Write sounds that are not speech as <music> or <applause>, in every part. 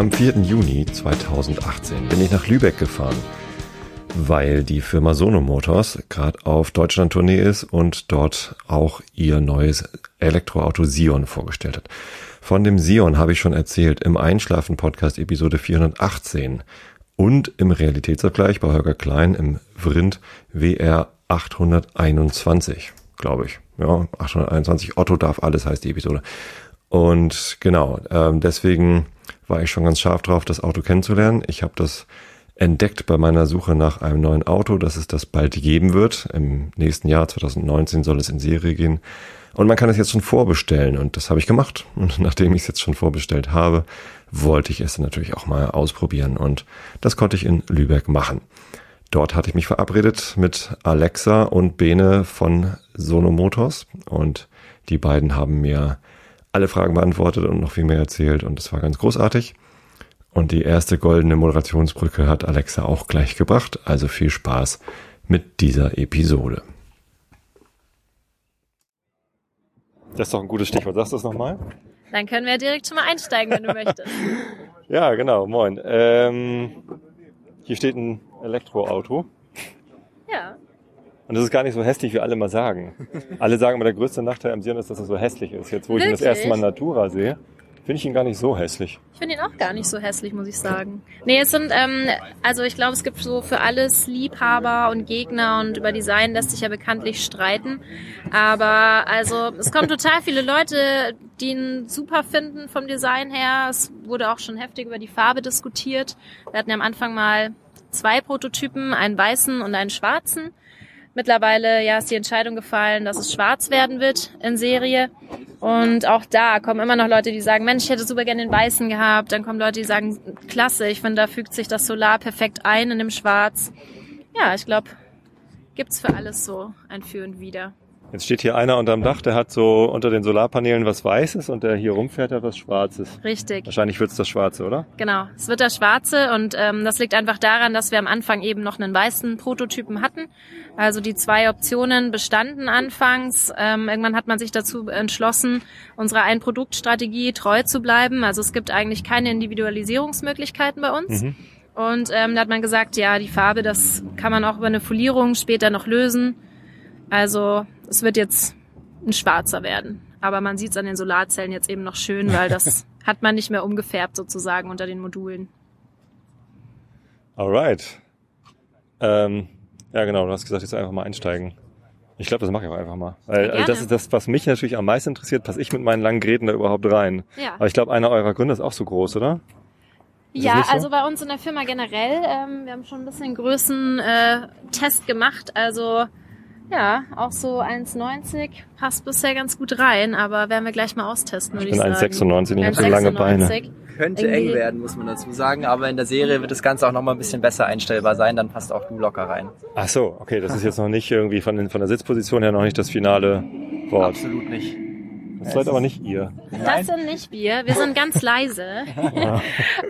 Am 4. Juni 2018 bin ich nach Lübeck gefahren, weil die Firma Sono Motors gerade auf Deutschland-Tournee ist und dort auch ihr neues Elektroauto Sion vorgestellt hat. Von dem Sion habe ich schon erzählt im Einschlafen-Podcast Episode 418 und im Realitätsabgleich bei Holger Klein im Vrind WR 821, glaube ich. Ja, 821 Otto darf alles heißt die Episode. Und genau, ähm, deswegen war ich schon ganz scharf drauf, das Auto kennenzulernen. Ich habe das entdeckt bei meiner Suche nach einem neuen Auto, dass es das bald geben wird. Im nächsten Jahr 2019 soll es in Serie gehen. Und man kann es jetzt schon vorbestellen und das habe ich gemacht. Und <laughs> nachdem ich es jetzt schon vorbestellt habe, wollte ich es natürlich auch mal ausprobieren und das konnte ich in Lübeck machen. Dort hatte ich mich verabredet mit Alexa und Bene von Sono Motors und die beiden haben mir alle Fragen beantwortet und noch viel mehr erzählt und es war ganz großartig. Und die erste goldene Moderationsbrücke hat Alexa auch gleich gebracht, also viel Spaß mit dieser Episode. Das ist doch ein gutes Stichwort. Sagst du das nochmal? Dann können wir direkt schon mal einsteigen, wenn du möchtest. <laughs> ja, genau. Moin. Ähm, hier steht ein Elektroauto. Ja. Und das ist gar nicht so hässlich, wie alle mal sagen. <laughs> alle sagen immer, der größte Nachteil am Sion ist, dass es so hässlich ist. Jetzt, wo ich ihn das erste Mal Natura sehe, finde ich ihn gar nicht so hässlich. Ich finde ihn auch gar nicht so hässlich, muss ich sagen. Nee, es sind, ähm, also ich glaube, es gibt so für alles Liebhaber und Gegner und über Design lässt sich ja bekanntlich streiten. Aber also es kommen <laughs> total viele Leute, die ihn super finden vom Design her. Es wurde auch schon heftig über die Farbe diskutiert. Wir hatten ja am Anfang mal zwei Prototypen, einen weißen und einen schwarzen. Mittlerweile ja, ist die Entscheidung gefallen, dass es schwarz werden wird in Serie. Und auch da kommen immer noch Leute, die sagen, Mensch, ich hätte super gerne den weißen gehabt. Dann kommen Leute, die sagen, klasse, ich finde, da fügt sich das Solar perfekt ein in dem Schwarz. Ja, ich glaube, gibt's für alles so ein Für und Wider. Jetzt steht hier einer unterm Dach, der hat so unter den Solarpanelen was Weißes und der hier rumfährt hat was Schwarzes. Richtig. Wahrscheinlich wird's das Schwarze, oder? Genau, es wird das Schwarze und ähm, das liegt einfach daran, dass wir am Anfang eben noch einen weißen Prototypen hatten. Also die zwei Optionen bestanden anfangs. Ähm, irgendwann hat man sich dazu entschlossen, unserer Ein-Produkt-Strategie treu zu bleiben. Also es gibt eigentlich keine Individualisierungsmöglichkeiten bei uns. Mhm. Und ähm, da hat man gesagt, ja, die Farbe, das kann man auch über eine Folierung später noch lösen. Also es wird jetzt ein schwarzer werden. Aber man sieht es an den Solarzellen jetzt eben noch schön, weil das <laughs> hat man nicht mehr umgefärbt sozusagen unter den Modulen. Alright. Ähm, ja genau, du hast gesagt, jetzt einfach mal einsteigen. Ich glaube, das mache ich auch einfach mal. Weil also das ist das, was mich natürlich am meisten interessiert, passe ich mit meinen langen Gräten da überhaupt rein. Ja. Aber ich glaube, einer eurer Gründer ist auch so groß, oder? Ist ja, so? also bei uns in der Firma generell, ähm, wir haben schon ein bisschen Größen-Test äh, gemacht. Also ja, auch so 1,90 passt bisher ganz gut rein, aber werden wir gleich mal austesten, ich, sagen. 1,96, ich habe so lange Beine. Könnte Irgendwie eng werden, muss man dazu sagen, aber in der Serie wird das Ganze auch nochmal ein bisschen besser einstellbar sein, dann passt auch du locker rein. Ach so, okay, das ist jetzt noch nicht irgendwie von, von der Sitzposition her noch nicht das finale Wort. Absolut nicht. Das seid aber nicht ihr. Das sind nicht wir. Wir sind ganz leise.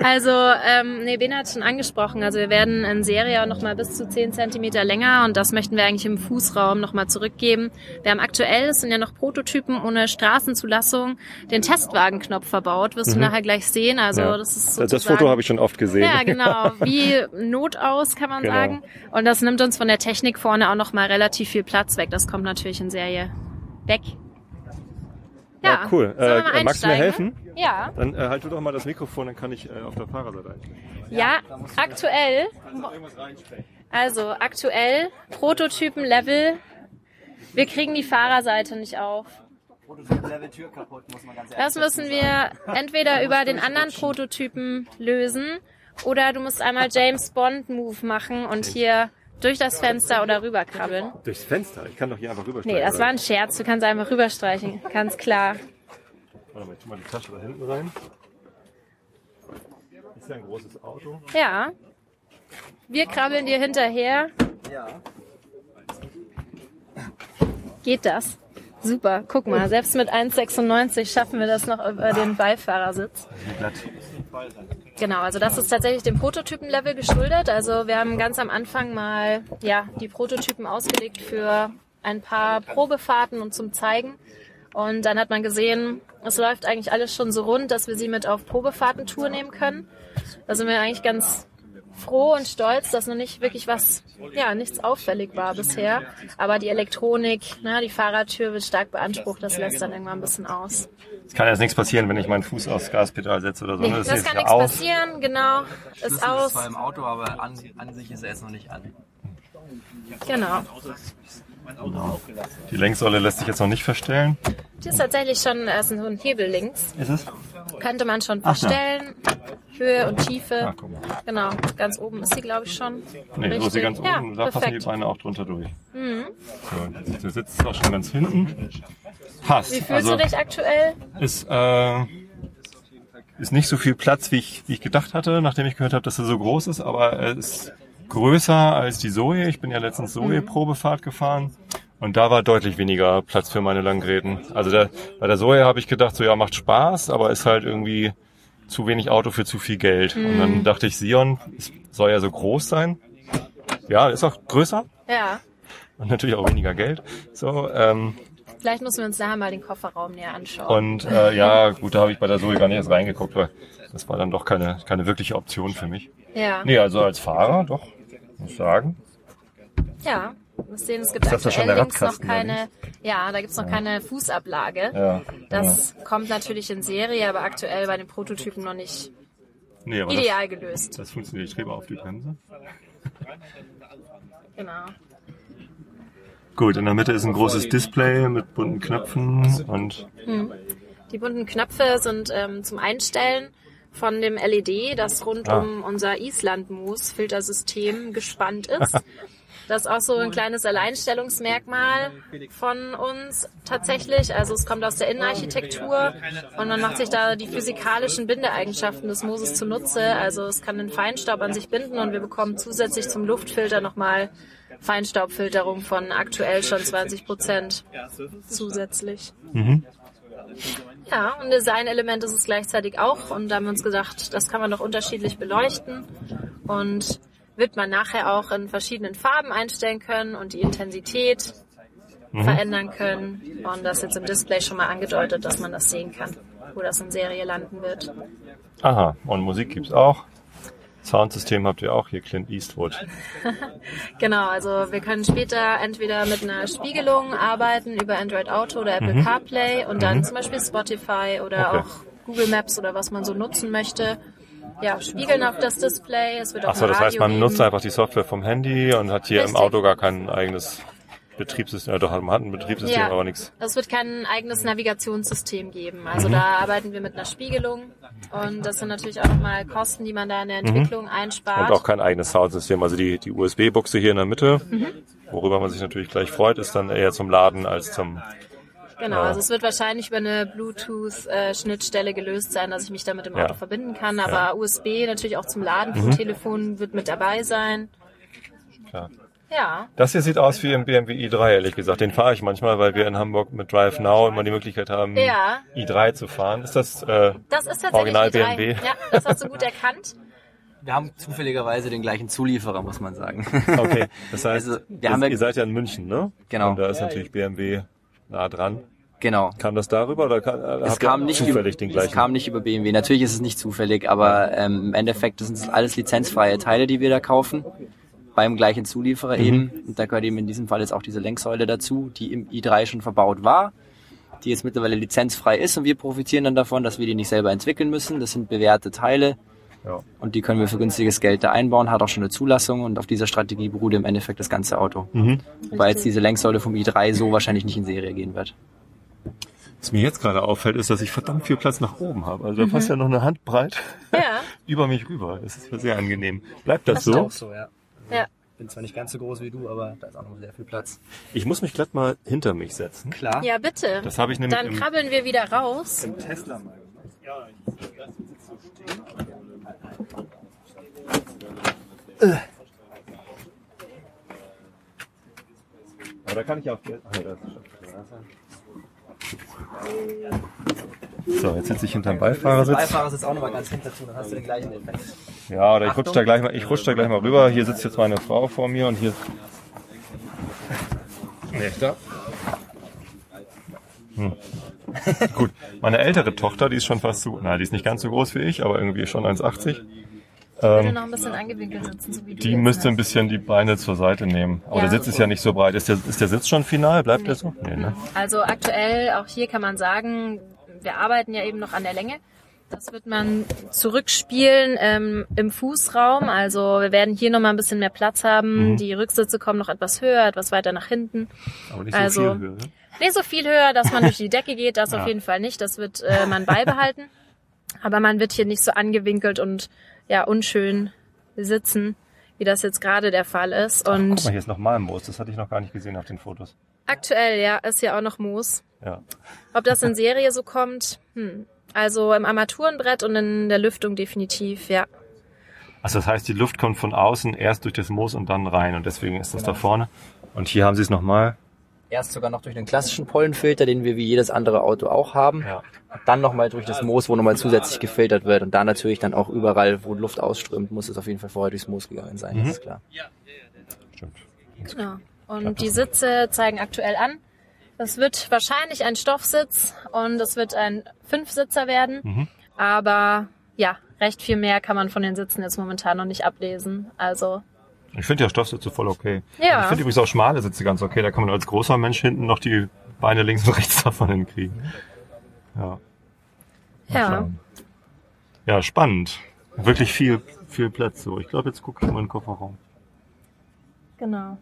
also, ähm, nee, Ben hat schon angesprochen. Also wir werden in Serie auch nochmal bis zu 10 Zentimeter länger und das möchten wir eigentlich im Fußraum nochmal zurückgeben. Wir haben aktuell, es sind ja noch Prototypen ohne Straßenzulassung, den Testwagenknopf verbaut. Wirst mhm. du nachher gleich sehen. Also ja. das ist Das Foto habe ich schon oft gesehen. Ja, genau. Wie Not aus, kann man genau. sagen. Und das nimmt uns von der Technik vorne auch nochmal relativ viel Platz weg. Das kommt natürlich in Serie weg. Ja, ja cool. Äh, magst du mir helfen? Ja. Dann äh, halt du doch mal das Mikrofon, dann kann ich äh, auf der Fahrerseite einsteigen. Ja, aktuell. Also aktuell Prototypen Level. Wir kriegen die Fahrerseite nicht auf. Das müssen wir <laughs> entweder über den anderen Prototypen lösen oder du musst einmal James Bond Move machen und hier durch das Fenster oder rüberkrabbeln? Durchs Fenster? Ich kann doch hier einfach rüberstreichen. Nee, das war ein Scherz. Du kannst einfach rüberstreichen. Ganz klar. Warte mal, ich tu mal die Tasche da hinten rein. Ist ja ein großes Auto. Ja. Wir krabbeln dir hinterher. Ja. Geht das? Super, guck mal, selbst mit 1,96 schaffen wir das noch über den Beifahrersitz. Genau, also das ist tatsächlich dem Prototypen-Level geschuldet. Also wir haben ganz am Anfang mal ja, die Prototypen ausgelegt für ein paar Probefahrten und zum Zeigen. Und dann hat man gesehen, es läuft eigentlich alles schon so rund, dass wir sie mit auf Probefahrten-Tour nehmen können. Da sind wir eigentlich ganz froh und stolz, dass noch nicht wirklich was, ja, nichts auffällig war bisher. Aber die Elektronik, ne, die Fahrradtür wird stark beansprucht, das lässt dann irgendwann ein bisschen aus. Es kann jetzt nichts passieren, wenn ich meinen Fuß aufs Gaspedal setze oder so. Nee, das, das kann nichts aus. passieren, genau. Ist aus. Ist zwar im Auto, aber an, an sich ist er jetzt noch nicht an. Genau. Die Lenksäule lässt sich jetzt noch nicht verstellen. Die ist tatsächlich schon äh, so ein Hebel links. Ist es? Könnte man schon verstellen. Ach, Höhe und Tiefe. Ach, genau, ganz oben ist sie, glaube ich, schon. Nee, so ist sie ganz ja, oben. Da perfekt. passen die Beine auch drunter durch. Mhm. So, der Sitz ist auch schon ganz hinten. Passt. Wie fühlst also, du dich aktuell? Ist, äh, ist nicht so viel Platz, wie ich, wie ich gedacht hatte, nachdem ich gehört habe, dass er so groß ist, aber er ist größer als die Zoe. Ich bin ja letztens Zoe-Probefahrt gefahren. Und da war deutlich weniger Platz für meine Langräden. Also der, bei der Zoe habe ich gedacht, so ja, macht Spaß, aber ist halt irgendwie zu wenig Auto für zu viel Geld. Mhm. Und dann mhm. dachte ich, Sion soll ja so groß sein. Ja, ist auch größer. Ja. Und natürlich auch weniger Geld. So, ähm, Vielleicht müssen wir uns nachher mal den Kofferraum näher anschauen. Und äh, ja, gut, da habe ich bei der Zoe gar nicht erst reingeguckt, weil das war dann doch keine, keine wirkliche Option für mich. Ja. Nee, also als Fahrer doch, muss ich sagen. Ja, wir sehen, es gibt ist aktuell links noch keine, ja, da gibt's noch ja. keine Fußablage. Ja, das ja. kommt natürlich in Serie, aber aktuell bei den Prototypen noch nicht nee, ideal das, gelöst. Das funktioniert, ich trete auf die Bremse. Genau. Gut, in der Mitte ist ein großes Display mit bunten Knöpfen und. Hm. Die bunten Knöpfe sind ähm, zum Einstellen von dem LED, das rund ah. um unser Island-Moos-Filtersystem gespannt ist. <laughs> Das ist auch so ein kleines Alleinstellungsmerkmal von uns tatsächlich. Also es kommt aus der Innenarchitektur und man macht sich da die physikalischen Bindeeigenschaften des Mooses zunutze. Also es kann den Feinstaub an sich binden und wir bekommen zusätzlich zum Luftfilter nochmal Feinstaubfilterung von aktuell schon 20 Prozent zusätzlich. Mhm. Ja, und Designelement ist es gleichzeitig auch. Und da haben wir uns gedacht, das kann man doch unterschiedlich beleuchten. Und wird man nachher auch in verschiedenen Farben einstellen können und die Intensität mhm. verändern können. Und das ist jetzt im Display schon mal angedeutet, dass man das sehen kann, wo das in Serie landen wird. Aha, und Musik gibt's auch. Soundsystem habt ihr auch hier, Clint Eastwood. <laughs> genau, also wir können später entweder mit einer Spiegelung arbeiten über Android Auto oder Apple mhm. CarPlay und dann mhm. zum Beispiel Spotify oder okay. auch Google Maps oder was man so nutzen möchte ja, spiegeln auf das Display. Es wird auch Achso, das heißt, man geben. nutzt einfach die Software vom Handy und hat hier Richtig. im Auto gar kein eigenes Betriebssystem. Doch, man hat ein Betriebssystem, ja, aber nichts. Es wird kein eigenes Navigationssystem geben. Also mhm. da arbeiten wir mit einer Spiegelung und das sind natürlich auch nochmal Kosten, die man da in der mhm. Entwicklung mhm. einspart. Und auch kein eigenes Soundsystem. Also die, die USB-Buchse hier in der Mitte, mhm. worüber man sich natürlich gleich freut, ist dann eher zum Laden als zum Genau, also es wird wahrscheinlich über eine Bluetooth-Schnittstelle gelöst sein, dass ich mich damit im Auto ja. verbinden kann. Aber ja. USB natürlich auch zum Laden vom mhm. Telefon wird mit dabei sein. Klar. Ja. Das hier sieht aus wie im BMW i3, ehrlich gesagt. Den fahre ich manchmal, weil wir in Hamburg mit Drive Now immer die Möglichkeit haben, ja. i3 zu fahren. Ist das, äh, das ist tatsächlich Original i3. BMW? Ja, das hast du gut erkannt. Wir haben zufälligerweise den gleichen Zulieferer, muss man sagen. Okay, das <laughs> heißt, also, wir haben ihr seid ja in München, ne? Genau. Und da ist natürlich BMW nah dran. Genau. Kam das darüber oder kam, es kam nicht zufällig über, den gleichen? Es kam nicht über BMW. Natürlich ist es nicht zufällig, aber ähm, im Endeffekt sind es alles lizenzfreie Teile, die wir da kaufen. Beim gleichen Zulieferer mhm. eben. Und da gehört eben in diesem Fall jetzt auch diese Lenksäule dazu, die im i3 schon verbaut war, die jetzt mittlerweile lizenzfrei ist und wir profitieren dann davon, dass wir die nicht selber entwickeln müssen. Das sind bewährte Teile. Ja. Und die können wir für günstiges Geld da einbauen, hat auch schon eine Zulassung und auf dieser Strategie beruht im Endeffekt das ganze Auto. Mhm. Wobei jetzt diese Lenksäule vom i3 so wahrscheinlich nicht in Serie gehen wird. Was mir jetzt gerade auffällt, ist, dass ich verdammt viel Platz nach oben habe. Also da mhm. passt ja noch eine Handbreit ja. <laughs> über mich rüber. Das ist sehr angenehm. Bleibt das, das so? Auch so, ja. ja. Bin zwar nicht ganz so groß wie du, aber da ist auch noch sehr viel Platz. Ich muss mich glatt mal hinter mich setzen. Klar. Ja, bitte. Das habe ich nämlich. Dann krabbeln wir wieder raus. Im Tesla mal. Ja, ich so Aber da kann ich auch. Ach, nee, das ist schon. So, jetzt sitze ich hinterm Beifahrersitz. Beifahrersitz auch nochmal ganz hinter zu, dann hast du den gleichen Effekt. Ja, oder ich rutsche da gleich mal, ich rutsche da gleich mal rüber. Hier sitzt jetzt meine Frau vor mir und hier. Nee, da. Hm. Gut, meine ältere Tochter, die ist schon fast so, na, die ist nicht ganz so groß wie ich, aber irgendwie schon 1,80. Ähm, noch ein bisschen angewinkelt sitzen, so wie die müsste ein bisschen die Beine zur Seite nehmen. Aber ja. der Sitz ist ja nicht so breit. Ist der, ist der Sitz schon final? Bleibt nee. der so? Nee, ne? Also aktuell, auch hier kann man sagen, wir arbeiten ja eben noch an der Länge. Das wird man zurückspielen ähm, im Fußraum. Also wir werden hier nochmal ein bisschen mehr Platz haben. Mhm. Die Rücksitze kommen noch etwas höher, etwas weiter nach hinten. Aber nicht so also, viel höher. Ne? Nicht so viel höher, dass man <laughs> durch die Decke geht. Das ja. auf jeden Fall nicht. Das wird äh, man beibehalten. <laughs> Aber man wird hier nicht so angewinkelt und ja unschön sitzen, wie das jetzt gerade der Fall ist. Und Ach, guck mal, hier ist noch mal Moos. Das hatte ich noch gar nicht gesehen auf den Fotos. Aktuell, ja, ist ja auch noch Moos. Ja. Ob das in Serie so kommt, hm. Also im Armaturenbrett und in der Lüftung definitiv, ja. Also das heißt, die Luft kommt von außen erst durch das Moos und dann rein und deswegen ist das genau. da vorne. Und hier haben sie es nochmal. Erst sogar noch durch den klassischen Pollenfilter, den wir wie jedes andere Auto auch haben. Ja. Dann nochmal durch das Moos, wo nochmal zusätzlich gefiltert wird. Und da natürlich dann auch überall, wo Luft ausströmt, muss es auf jeden Fall vorher durchs Moos gegangen sein, mhm. das ist klar. Stimmt. Genau. Und die Sitze zeigen aktuell an, das wird wahrscheinlich ein Stoffsitz und es wird ein Fünfsitzer werden. Mhm. Aber ja, recht viel mehr kann man von den Sitzen jetzt momentan noch nicht ablesen. Also ich finde ja Stoffsitze voll okay. Ja. Ich finde übrigens auch schmale Sitze ganz okay. Da kann man als großer Mensch hinten noch die Beine links und rechts <laughs> davon hinkriegen. Ja. ja. Ja, spannend. Wirklich viel, viel Platz so. Ich glaube, jetzt gucke ich mal in den Kofferraum. Genau.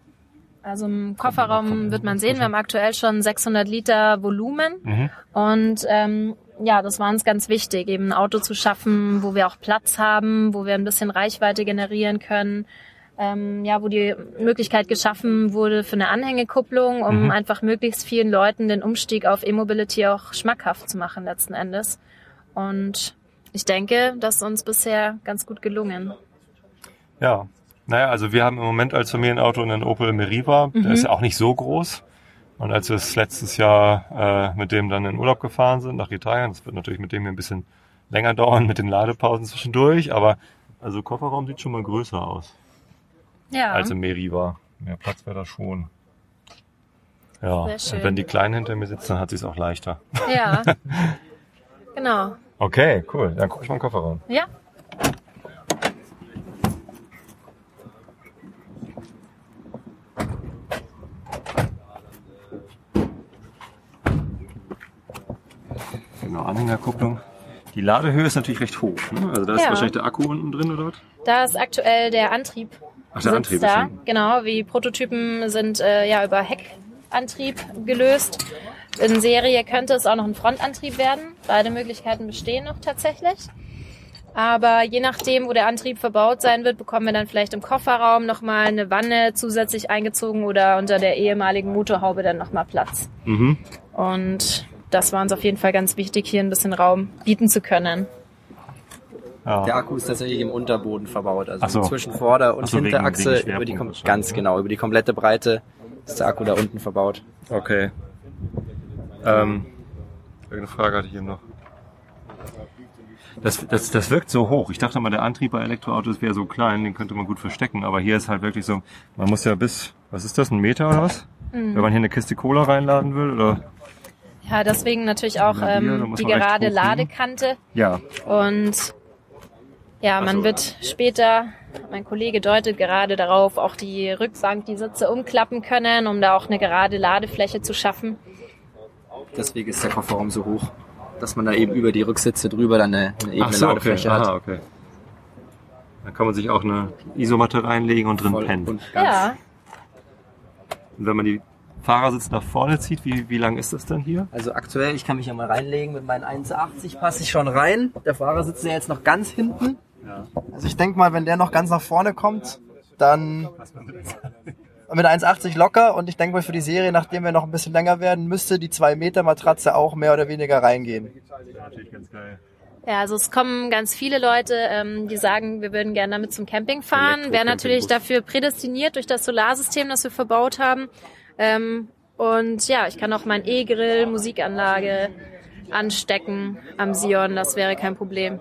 Also im Kofferraum wird man sehen, wir haben aktuell schon 600 Liter Volumen mhm. und ähm, ja, das war uns ganz wichtig, eben ein Auto zu schaffen, wo wir auch Platz haben, wo wir ein bisschen Reichweite generieren können. Ähm, ja, wo die Möglichkeit geschaffen wurde für eine Anhängekupplung, um mhm. einfach möglichst vielen Leuten den Umstieg auf E-Mobility auch schmackhaft zu machen letzten Endes. Und ich denke, das ist uns bisher ganz gut gelungen. Ja, naja, also wir haben im Moment als Familienauto einen Opel Meriva. Mhm. Der ist ja auch nicht so groß. Und als wir es letztes Jahr äh, mit dem dann in Urlaub gefahren sind nach Italien, das wird natürlich mit dem hier ein bisschen länger dauern mit den Ladepausen zwischendurch, aber also Kofferraum sieht schon mal größer aus. Ja. Als im Meriva. Mehr Platz wäre da schon. Ja, und wenn die Kleinen hinter mir sitzen, dann hat sie es auch leichter. Ja. <laughs> genau. Okay, cool. Dann guck ich mal den Kofferraum. Ja. Genau, Anhängerkupplung. Die Ladehöhe ist natürlich recht hoch. Ne? Also da ist ja. wahrscheinlich der Akku unten drin oder was? Da ist aktuell der Antrieb. Ach, der Antrieb da. Ist genau, wie Prototypen sind äh, ja über Heckantrieb gelöst. In Serie könnte es auch noch ein Frontantrieb werden. Beide Möglichkeiten bestehen noch tatsächlich. Aber je nachdem, wo der Antrieb verbaut sein wird, bekommen wir dann vielleicht im Kofferraum nochmal eine Wanne zusätzlich eingezogen oder unter der ehemaligen Motorhaube dann nochmal Platz. Mhm. Und das war uns auf jeden Fall ganz wichtig, hier ein bisschen Raum bieten zu können. Ja. Der Akku ist tatsächlich im Unterboden verbaut, also so. zwischen Vorder- und so, Hinterachse wegen, wegen über die ganz genau über die komplette Breite ist der Akku da unten verbaut. Okay. Ähm, irgendeine Frage hatte ich hier noch. Das, das, das wirkt so hoch. Ich dachte mal, der Antrieb bei Elektroautos wäre so klein, den könnte man gut verstecken. Aber hier ist halt wirklich so, man muss ja bis, was ist das, ein Meter oder was? Mhm. Wenn man hier eine Kiste Cola reinladen will, oder? Ja, deswegen natürlich auch ähm, die gerade Ladekante. Ja. Und ja, man also, wird später, mein Kollege deutet gerade darauf, auch die Rückbank, die Sitze umklappen können, um da auch eine gerade Ladefläche zu schaffen. Deswegen ist der Kofferraum so hoch, dass man da eben über die Rücksitze drüber dann eine, eine ebene so, Ladefläche okay. hat. Aha, okay. Da kann man sich auch eine Isomatte reinlegen und drin Voll pennen. ja. Und wenn man die Fahrersitz nach vorne zieht, wie, wie lang ist das dann hier? Also aktuell, ich kann mich ja mal reinlegen, mit meinen 1,80 passe ich schon rein. Der Fahrersitz ist ja jetzt noch ganz hinten. Ja. Also ich denke mal, wenn der noch ganz nach vorne kommt, dann mit 1,80 locker und ich denke mal für die Serie, nachdem wir noch ein bisschen länger werden, müsste die 2 Meter Matratze auch mehr oder weniger reingehen. Das wäre natürlich ganz geil. Ja, also es kommen ganz viele Leute, ähm, die sagen, wir würden gerne damit zum Camping fahren. Wäre natürlich dafür prädestiniert durch das Solarsystem, das wir verbaut haben. Ähm, Und ja, ich kann auch mein E-Grill, Musikanlage anstecken am Sion. Das wäre kein Problem.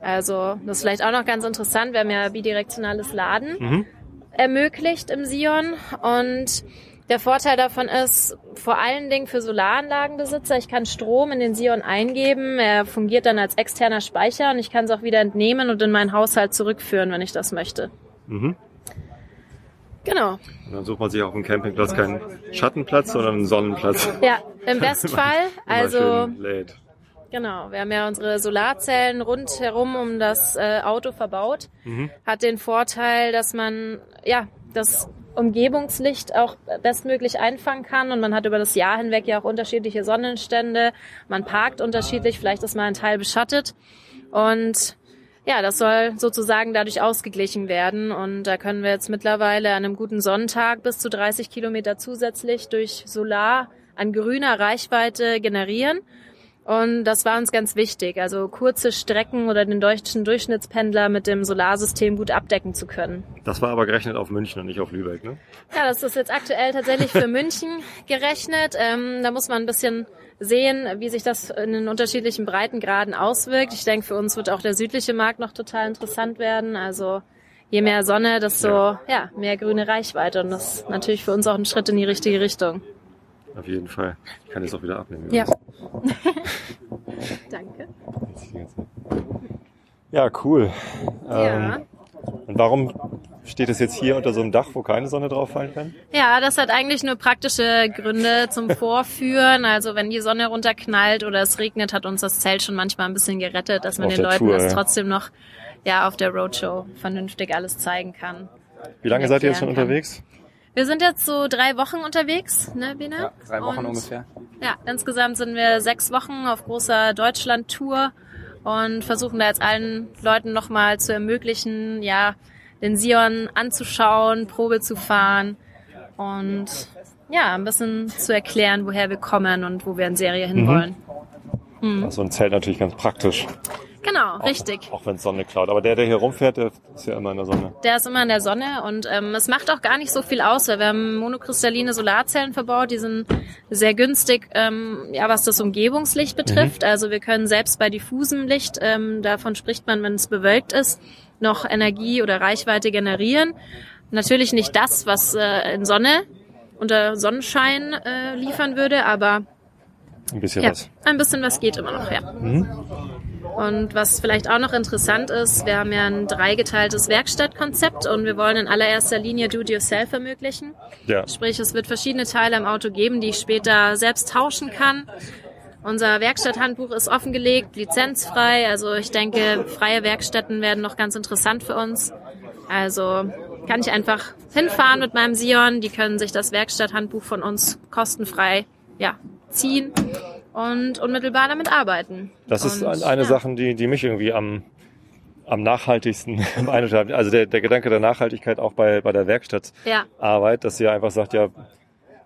Also das ist vielleicht auch noch ganz interessant. Wir haben ja bidirektionales Laden mhm. ermöglicht im Sion und der Vorteil davon ist vor allen Dingen für Solaranlagenbesitzer, ich kann Strom in den Sion eingeben, er fungiert dann als externer Speicher und ich kann es auch wieder entnehmen und in meinen Haushalt zurückführen, wenn ich das möchte. Mhm. Genau. Und dann sucht man sich auf dem Campingplatz keinen Schattenplatz, sondern einen Sonnenplatz. Ja, im <laughs> Bestfall. also Genau, wir haben ja unsere Solarzellen rundherum um das äh, Auto verbaut. Mhm. Hat den Vorteil, dass man ja das Umgebungslicht auch bestmöglich einfangen kann und man hat über das Jahr hinweg ja auch unterschiedliche Sonnenstände. Man parkt unterschiedlich, vielleicht ist mal ein Teil beschattet und ja, das soll sozusagen dadurch ausgeglichen werden. Und da können wir jetzt mittlerweile an einem guten Sonnentag bis zu 30 Kilometer zusätzlich durch Solar an grüner Reichweite generieren. Und das war uns ganz wichtig, also kurze Strecken oder den deutschen Durchschnittspendler mit dem Solarsystem gut abdecken zu können. Das war aber gerechnet auf München und nicht auf Lübeck, ne? Ja, das ist jetzt aktuell tatsächlich für <laughs> München gerechnet. Ähm, da muss man ein bisschen sehen, wie sich das in den unterschiedlichen Breitengraden auswirkt. Ich denke, für uns wird auch der südliche Markt noch total interessant werden. Also je mehr Sonne, desto ja. ja mehr grüne Reichweite. Und das ist natürlich für uns auch ein Schritt in die richtige Richtung. Auf jeden Fall. Ich kann jetzt auch wieder abnehmen. Ja. <laughs> Danke. Ja, cool. Ja. Ähm, und warum steht es jetzt hier unter so einem Dach, wo keine Sonne drauf fallen kann? Ja, das hat eigentlich nur praktische Gründe zum <laughs> Vorführen. Also wenn die Sonne runterknallt oder es regnet, hat uns das Zelt schon manchmal ein bisschen gerettet, dass man auf den Leuten Tour, das ja. trotzdem noch ja auf der Roadshow vernünftig alles zeigen kann. Wie lange seid ihr jetzt schon kann. unterwegs? Wir sind jetzt so drei Wochen unterwegs, ne, Bina? Ja, drei Wochen und, ungefähr. Ja, insgesamt sind wir sechs Wochen auf großer Deutschland-Tour und versuchen da jetzt allen Leuten nochmal zu ermöglichen, ja, den Sion anzuschauen, Probe zu fahren und ja, ein bisschen zu erklären, woher wir kommen und wo wir in Serie hinwollen. Mhm. Mhm. So ein Zelt natürlich ganz praktisch. Genau, auch, richtig. Auch wenn es Sonne klaut. Aber der, der hier rumfährt, der ist ja immer in der Sonne. Der ist immer in der Sonne und ähm, es macht auch gar nicht so viel aus, weil wir haben monokristalline Solarzellen verbaut. Die sind sehr günstig, ähm, ja, was das Umgebungslicht betrifft. Mhm. Also wir können selbst bei diffusem Licht, ähm, davon spricht man, wenn es bewölkt ist, noch Energie oder Reichweite generieren. Natürlich nicht das, was äh, in Sonne unter Sonnenschein äh, liefern würde, aber ein bisschen ja, was. Ein bisschen was geht immer noch, ja. Mhm. Und was vielleicht auch noch interessant ist, wir haben ja ein dreigeteiltes Werkstattkonzept und wir wollen in allererster Linie Do-it-yourself ermöglichen. Ja. Sprich, es wird verschiedene Teile im Auto geben, die ich später selbst tauschen kann. Unser Werkstatthandbuch ist offengelegt, lizenzfrei. Also ich denke, freie Werkstätten werden noch ganz interessant für uns. Also kann ich einfach hinfahren mit meinem Sion. Die können sich das Werkstatthandbuch von uns kostenfrei ja, ziehen und unmittelbar damit arbeiten. Das ist und, eine ja. Sache, die, die mich irgendwie am, am nachhaltigsten <laughs> beeindruckt Also der, der Gedanke der Nachhaltigkeit auch bei, bei der Werkstattarbeit, ja. dass ihr einfach sagt, ja,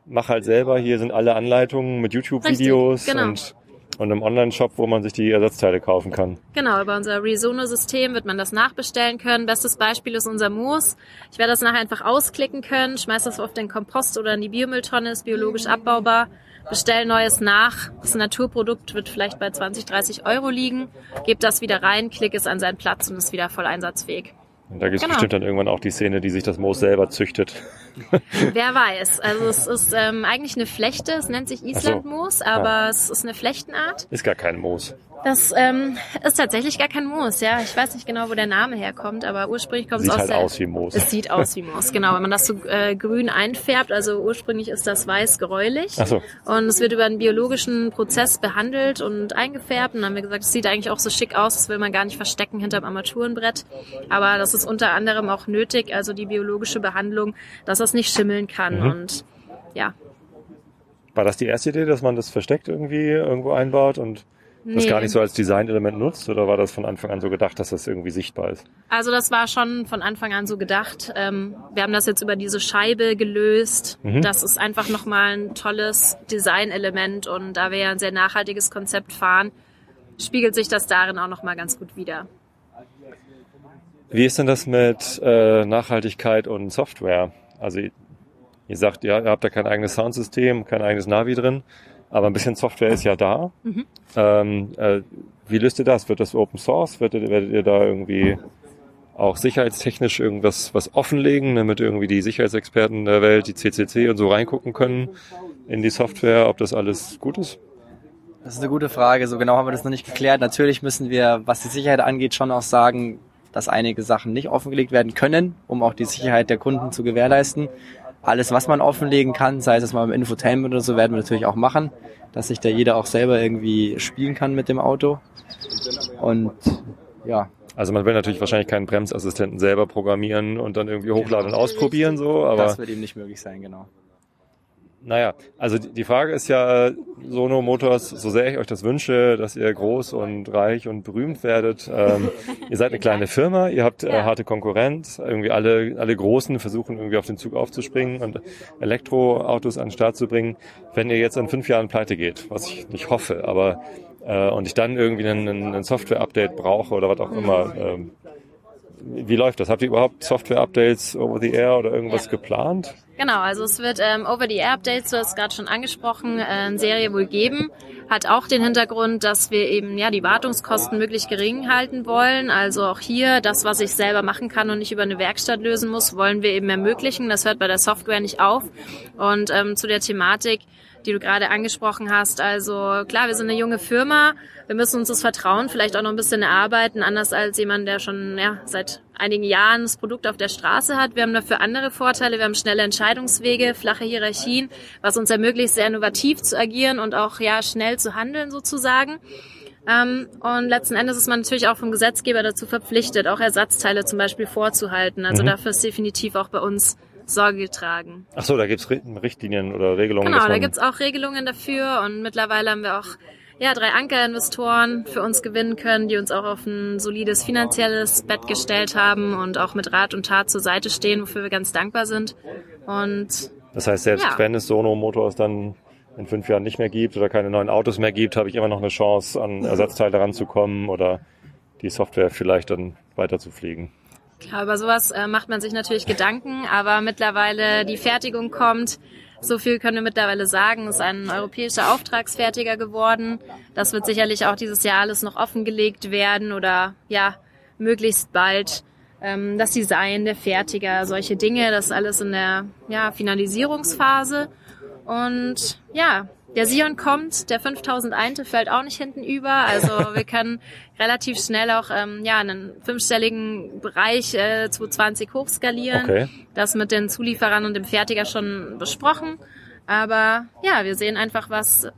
mach halt selber, hier sind alle Anleitungen mit YouTube-Videos genau. und und einem Online-Shop, wo man sich die Ersatzteile kaufen kann. Genau, über unser Resono-System wird man das nachbestellen können. Bestes Beispiel ist unser Moos. Ich werde das nachher einfach ausklicken können, schmeiß das auf den Kompost oder in die Biomülltonne, ist biologisch abbaubar bestell Neues nach. Das Naturprodukt wird vielleicht bei 20, 30 Euro liegen. Gebt das wieder rein, klick es an seinen Platz und ist wieder voll einsatzfähig. Und da gibt es genau. bestimmt dann irgendwann auch die Szene, die sich das Moos selber züchtet. <laughs> Wer weiß. Also es ist ähm, eigentlich eine Flechte, es nennt sich Islandmoos, so. aber ja. es ist eine Flechtenart. Ist gar kein Moos. Das ähm, ist tatsächlich gar kein Moos, ja. Ich weiß nicht genau, wo der Name herkommt, aber ursprünglich kommt es aus halt der... aus wie Moos. Es sieht aus wie Moos, genau. Wenn man das so äh, grün einfärbt, also ursprünglich ist das weiß gräulich. Ach so. Und es wird über einen biologischen Prozess behandelt und eingefärbt. Und dann haben wir gesagt, es sieht eigentlich auch so schick aus, das will man gar nicht verstecken hinterm Armaturenbrett. Aber das ist unter anderem auch nötig, also die biologische Behandlung, dass das nicht schimmeln kann. Mhm. Und ja. War das die erste Idee, dass man das versteckt irgendwie irgendwo einbaut und nee. das gar nicht so als Designelement nutzt oder war das von Anfang an so gedacht, dass das irgendwie sichtbar ist? Also das war schon von Anfang an so gedacht. Ähm, wir haben das jetzt über diese Scheibe gelöst. Mhm. Das ist einfach nochmal ein tolles Designelement und da wir ja ein sehr nachhaltiges Konzept fahren, spiegelt sich das darin auch nochmal ganz gut wider. Wie ist denn das mit äh, Nachhaltigkeit und Software? Also Ihr sagt, ja, ihr habt da kein eigenes Soundsystem, kein eigenes Navi drin, aber ein bisschen Software ist ja da. Mhm. Ähm, äh, wie löst ihr das? Wird das Open Source? Werdet, werdet ihr da irgendwie auch sicherheitstechnisch irgendwas was offenlegen, damit irgendwie die Sicherheitsexperten der Welt, die CCC und so reingucken können in die Software, ob das alles gut ist? Das ist eine gute Frage. So genau haben wir das noch nicht geklärt. Natürlich müssen wir, was die Sicherheit angeht, schon auch sagen, dass einige Sachen nicht offengelegt werden können, um auch die Sicherheit der Kunden zu gewährleisten. Alles, was man offenlegen kann, sei es mal im Infotainment oder so, werden wir natürlich auch machen, dass sich da jeder auch selber irgendwie spielen kann mit dem Auto. Und ja, also man will natürlich wahrscheinlich keinen Bremsassistenten selber programmieren und dann irgendwie hochladen und ausprobieren so, aber das wird eben nicht möglich sein, genau. Naja, also die Frage ist ja, Sono Motors, so sehr ich euch das wünsche, dass ihr groß und reich und berühmt werdet. Ähm, <laughs> ihr seid eine kleine Firma, ihr habt äh, harte Konkurrenz. Irgendwie alle, alle Großen versuchen irgendwie auf den Zug aufzuspringen und Elektroautos an den Start zu bringen. Wenn ihr jetzt in fünf Jahren pleite geht, was ich nicht hoffe, aber äh, und ich dann irgendwie einen, einen Software-Update brauche oder was auch immer, ähm, wie läuft das? Habt ihr überhaupt Software-Updates over the air oder irgendwas ja. geplant? Genau, also es wird ähm, Over-the-Air-Updates, du hast gerade schon angesprochen, äh, in Serie wohl geben. Hat auch den Hintergrund, dass wir eben ja die Wartungskosten möglichst gering halten wollen. Also auch hier das, was ich selber machen kann und nicht über eine Werkstatt lösen muss, wollen wir eben ermöglichen. Das hört bei der Software nicht auf. Und ähm, zu der Thematik, die du gerade angesprochen hast. Also klar, wir sind eine junge Firma. Wir müssen uns das Vertrauen vielleicht auch noch ein bisschen erarbeiten, anders als jemand, der schon ja, seit einigen Jahren das Produkt auf der Straße hat. Wir haben dafür andere Vorteile. Wir haben schnelle Entscheidungswege, flache Hierarchien, was uns ermöglicht, sehr innovativ zu agieren und auch ja schnell zu handeln sozusagen. Ähm, und letzten Endes ist man natürlich auch vom Gesetzgeber dazu verpflichtet, auch Ersatzteile zum Beispiel vorzuhalten. Also mhm. dafür ist definitiv auch bei uns Sorge getragen. Ach so, da gibt's Richtlinien oder Regelungen. Genau, da gibt's auch Regelungen dafür und mittlerweile haben wir auch ja, drei Ankerinvestoren für uns gewinnen können, die uns auch auf ein solides finanzielles Bett gestellt haben und auch mit Rat und Tat zur Seite stehen, wofür wir ganz dankbar sind. Und das heißt, selbst ja. wenn es Sono Motors dann in fünf Jahren nicht mehr gibt oder keine neuen Autos mehr gibt, habe ich immer noch eine Chance, an Ersatzteile ranzukommen oder die Software vielleicht dann weiter zu fliegen. Klar, über sowas äh, macht man sich natürlich Gedanken, aber mittlerweile die Fertigung kommt. So viel können wir mittlerweile sagen, ist ein europäischer Auftragsfertiger geworden. Das wird sicherlich auch dieses Jahr alles noch offengelegt werden oder ja, möglichst bald. Ähm, das Design, der Fertiger, solche Dinge, das ist alles in der ja, Finalisierungsphase. Und ja, der Sion kommt, der 5001 fällt auch nicht hinten über. Also <laughs> wir können relativ schnell auch ähm, ja einen fünfstelligen Bereich äh, 220 hochskalieren. Okay. Das mit den Zulieferern und dem Fertiger schon besprochen. Aber ja, wir sehen einfach, was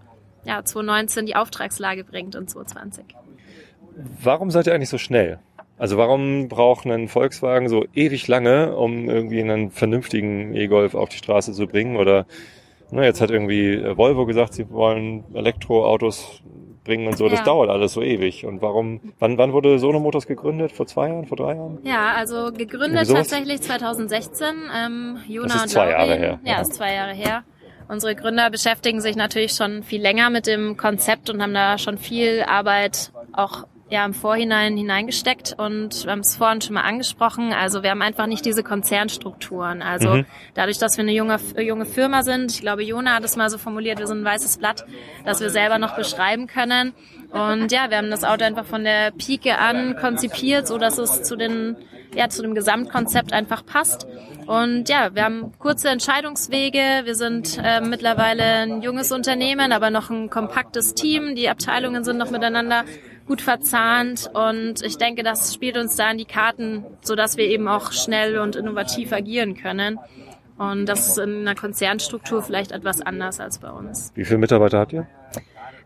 ja 2019 die Auftragslage bringt und 2020. Warum seid ihr eigentlich so schnell? Also warum braucht ein Volkswagen so ewig lange, um irgendwie einen vernünftigen E-Golf auf die Straße zu bringen? Oder Ne, jetzt hat irgendwie äh, Volvo gesagt, sie wollen Elektroautos bringen und so. Das ja. dauert alles so ewig. Und warum, wann, wann wurde Sono Motors gegründet? Vor zwei Jahren, vor drei Jahren? Ja, also gegründet tatsächlich 2016. Ähm, Jona das ist zwei Laurin. Jahre her. Ja, ist zwei Jahre her. Unsere Gründer beschäftigen sich natürlich schon viel länger mit dem Konzept und haben da schon viel Arbeit auch ja im Vorhinein hineingesteckt und wir haben es vorhin schon mal angesprochen. Also wir haben einfach nicht diese Konzernstrukturen. Also mhm. dadurch, dass wir eine junge, junge Firma sind, ich glaube, Jona hat es mal so formuliert, wir sind ein weißes Blatt, das wir selber noch beschreiben können. Und ja, wir haben das Auto einfach von der Pike an konzipiert, so dass es zu den ja, zu dem Gesamtkonzept einfach passt. Und ja, wir haben kurze Entscheidungswege. Wir sind äh, mittlerweile ein junges Unternehmen, aber noch ein kompaktes Team. Die Abteilungen sind noch miteinander gut verzahnt und ich denke, das spielt uns da in die Karten, so dass wir eben auch schnell und innovativ agieren können. Und das ist in einer Konzernstruktur vielleicht etwas anders als bei uns. Wie viele Mitarbeiter habt ihr?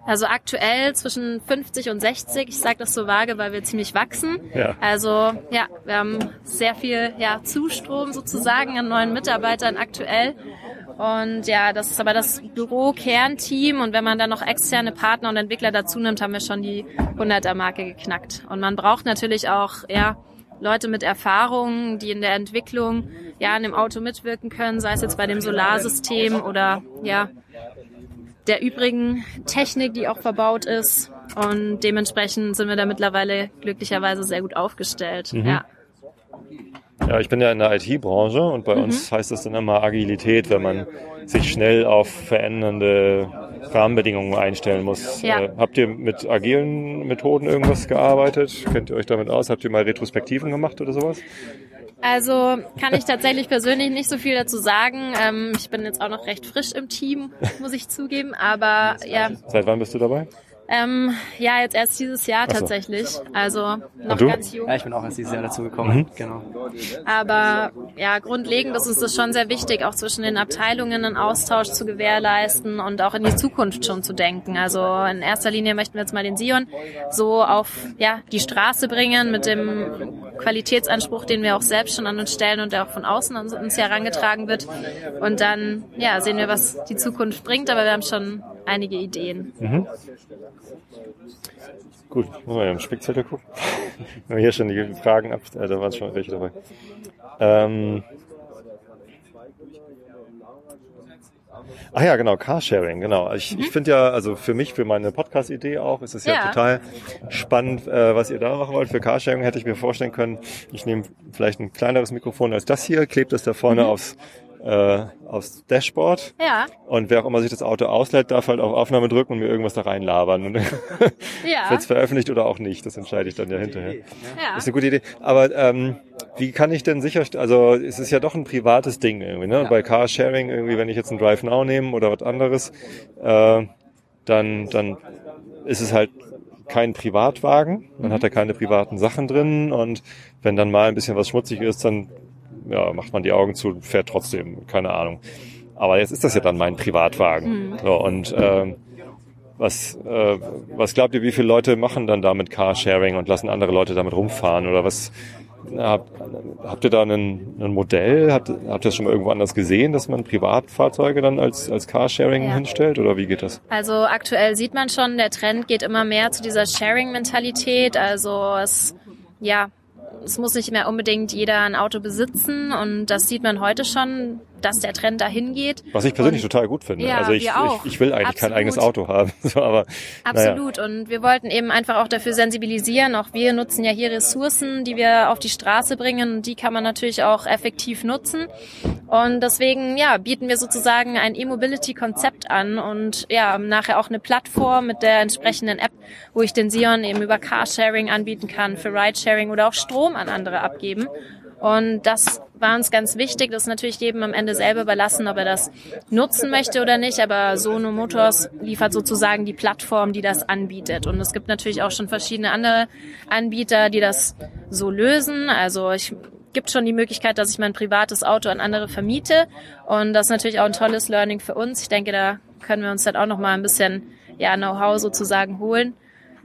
Also aktuell zwischen 50 und 60. Ich sage das so vage, weil wir ziemlich wachsen. Ja. Also ja, wir haben sehr viel ja, Zustrom sozusagen an neuen Mitarbeitern aktuell. Und ja, das ist aber das Büro-Kernteam. Und wenn man dann noch externe Partner und Entwickler dazu nimmt, haben wir schon die 100er-Marke geknackt. Und man braucht natürlich auch, ja, Leute mit Erfahrung, die in der Entwicklung ja an dem Auto mitwirken können, sei es jetzt bei dem Solarsystem oder ja der übrigen Technik, die auch verbaut ist. Und dementsprechend sind wir da mittlerweile glücklicherweise sehr gut aufgestellt. Mhm. Ja. Ja, ich bin ja in der IT-Branche und bei mhm. uns heißt das dann immer Agilität, wenn man sich schnell auf verändernde Rahmenbedingungen einstellen muss. Ja. Äh, habt ihr mit agilen Methoden irgendwas gearbeitet? Kennt ihr euch damit aus? Habt ihr mal Retrospektiven gemacht oder sowas? Also kann ich tatsächlich persönlich nicht so viel dazu sagen. Ähm, ich bin jetzt auch noch recht frisch im Team, muss ich zugeben. Aber ja. Seit wann bist du dabei? Ähm, ja, jetzt erst dieses Jahr so. tatsächlich. Also noch ganz jung. Ja, ich bin auch erst dieses Jahr dazu gekommen. Mhm. Genau. Aber ja, grundlegend ist uns das schon sehr wichtig, auch zwischen den Abteilungen einen Austausch zu gewährleisten und auch in die Zukunft schon zu denken. Also in erster Linie möchten wir jetzt mal den Sion so auf ja, die Straße bringen mit dem Qualitätsanspruch, den wir auch selbst schon an uns stellen und der auch von außen an uns herangetragen wird. Und dann ja, sehen wir, was die Zukunft bringt, aber wir haben schon einige Ideen. Mhm. Gut, muss man ja im Spickzettel gucken. <laughs> Wenn wir hier schon die Fragen ab, äh, da waren schon welche dabei. Ähm, Ach ja, genau, Carsharing, genau. Ich, mhm. ich finde ja, also für mich, für meine Podcast-Idee auch, ist es ja, ja, total spannend, äh, was ihr da machen wollt. Für Carsharing hätte ich mir vorstellen können, ich nehme vielleicht ein kleineres Mikrofon als das hier, klebt es da vorne mhm. aufs äh, aufs Dashboard. Ja. Und wer auch immer sich das Auto ausleiht, darf halt auf Aufnahme drücken und mir irgendwas da reinlabern. Und <laughs> ja. wird es veröffentlicht oder auch nicht. Das entscheide ich dann ja hinterher. Ja. Das ist eine gute Idee. Aber ähm, wie kann ich denn sicher, also es ist ja doch ein privates Ding irgendwie, ne? Und bei Carsharing irgendwie, wenn ich jetzt einen Drive Now nehme oder was anderes, äh, dann, dann ist es halt kein Privatwagen, man mhm. hat da keine privaten Sachen drin und wenn dann mal ein bisschen was schmutzig ist, dann ja, macht man die Augen zu, fährt trotzdem, keine Ahnung. Aber jetzt ist das ja dann mein Privatwagen. Mhm. So, und äh, was, äh, was glaubt ihr, wie viele Leute machen dann damit Carsharing und lassen andere Leute damit rumfahren? Oder was habt, habt ihr da ein, ein Modell? Habt, habt ihr das schon mal irgendwo anders gesehen, dass man Privatfahrzeuge dann als, als Carsharing ja. hinstellt? Oder wie geht das? Also aktuell sieht man schon, der Trend geht immer mehr zu dieser Sharing-Mentalität. Also es ja, es muss nicht mehr unbedingt jeder ein Auto besitzen und das sieht man heute schon dass der Trend dahin geht. Was ich persönlich und, total gut finde. Ja, also ich, ich, ich, will eigentlich Absolut. kein eigenes Auto haben. <laughs> so, aber, Absolut. Naja. Und wir wollten eben einfach auch dafür sensibilisieren. Auch wir nutzen ja hier Ressourcen, die wir auf die Straße bringen. Und die kann man natürlich auch effektiv nutzen. Und deswegen, ja, bieten wir sozusagen ein E-Mobility-Konzept an und ja, nachher auch eine Plattform mit der entsprechenden App, wo ich den Sion eben über Carsharing anbieten kann, für Ridesharing oder auch Strom an andere abgeben. Und das war uns ganz wichtig. Das ist natürlich jedem am Ende selber überlassen, ob er das nutzen möchte oder nicht. Aber Sono Motors liefert sozusagen die Plattform, die das anbietet. Und es gibt natürlich auch schon verschiedene andere Anbieter, die das so lösen. Also ich gibt schon die Möglichkeit, dass ich mein privates Auto an andere vermiete. Und das ist natürlich auch ein tolles Learning für uns. Ich denke, da können wir uns dann auch noch mal ein bisschen ja, Know-how sozusagen holen.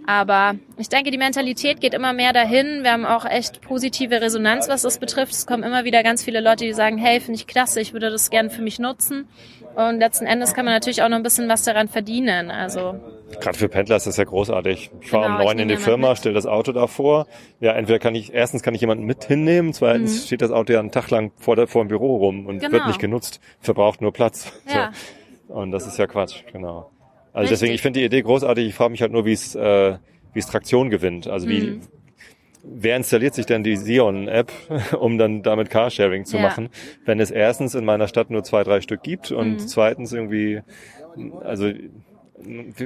Aber ich denke, die Mentalität geht immer mehr dahin. Wir haben auch echt positive Resonanz, was das betrifft. Es kommen immer wieder ganz viele Leute, die sagen, hey, finde ich klasse, ich würde das gern für mich nutzen. Und letzten Endes kann man natürlich auch noch ein bisschen was daran verdienen. Also Gerade für Pendler ist das ja großartig. Ich fahre genau, um neun in die Firma, stelle das Auto davor. Ja, entweder kann ich, erstens kann ich jemanden mit hinnehmen, zweitens mhm. steht das Auto ja einen Tag lang vor, der, vor dem Büro rum und genau. wird nicht genutzt, verbraucht nur Platz. Ja. So. Und das ist ja Quatsch, genau. Also Richtig. deswegen, ich finde die Idee großartig. Ich frage mich halt nur, wie es äh, wie es Traktion gewinnt. Also wie mhm. wer installiert sich denn die Sion-App, <laughs> um dann damit Carsharing zu ja. machen, wenn es erstens in meiner Stadt nur zwei, drei Stück gibt und mhm. zweitens irgendwie, also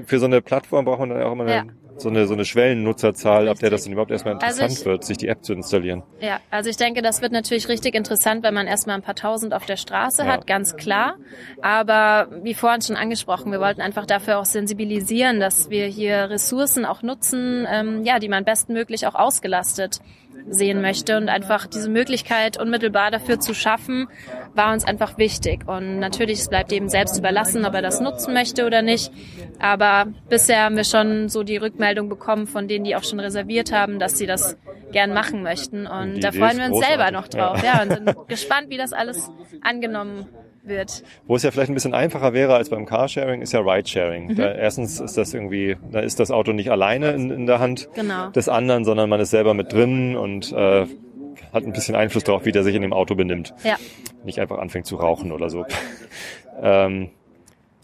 für so eine Plattform braucht man dann auch immer eine, ja. so eine, so eine Schwellennutzerzahl, richtig. ab der das dann überhaupt erstmal also interessant also ich, wird, sich die App zu installieren. Ja, also ich denke, das wird natürlich richtig interessant, wenn man erstmal ein paar tausend auf der Straße ja. hat, ganz klar. Aber wie vorhin schon angesprochen, wir wollten einfach dafür auch sensibilisieren, dass wir hier Ressourcen auch nutzen, ähm, ja, die man bestmöglich auch ausgelastet sehen möchte und einfach diese Möglichkeit unmittelbar dafür zu schaffen, war uns einfach wichtig. Und natürlich, es bleibt eben selbst überlassen, ob er das nutzen möchte oder nicht. Aber bisher haben wir schon so die Rückmeldung bekommen von denen, die auch schon reserviert haben, dass sie das gern machen möchten. Und da freuen wir uns selber noch drauf. Ja. ja, und sind <laughs> gespannt, wie das alles angenommen wird. Wo es ja vielleicht ein bisschen einfacher wäre als beim Carsharing, ist ja Ridesharing. Mhm. Da, erstens ist das irgendwie, da ist das Auto nicht alleine in, in der Hand genau. des anderen, sondern man ist selber mit drin und äh, hat ein bisschen Einfluss darauf, wie der sich in dem Auto benimmt. Ja. Nicht einfach anfängt zu rauchen oder so. ähm,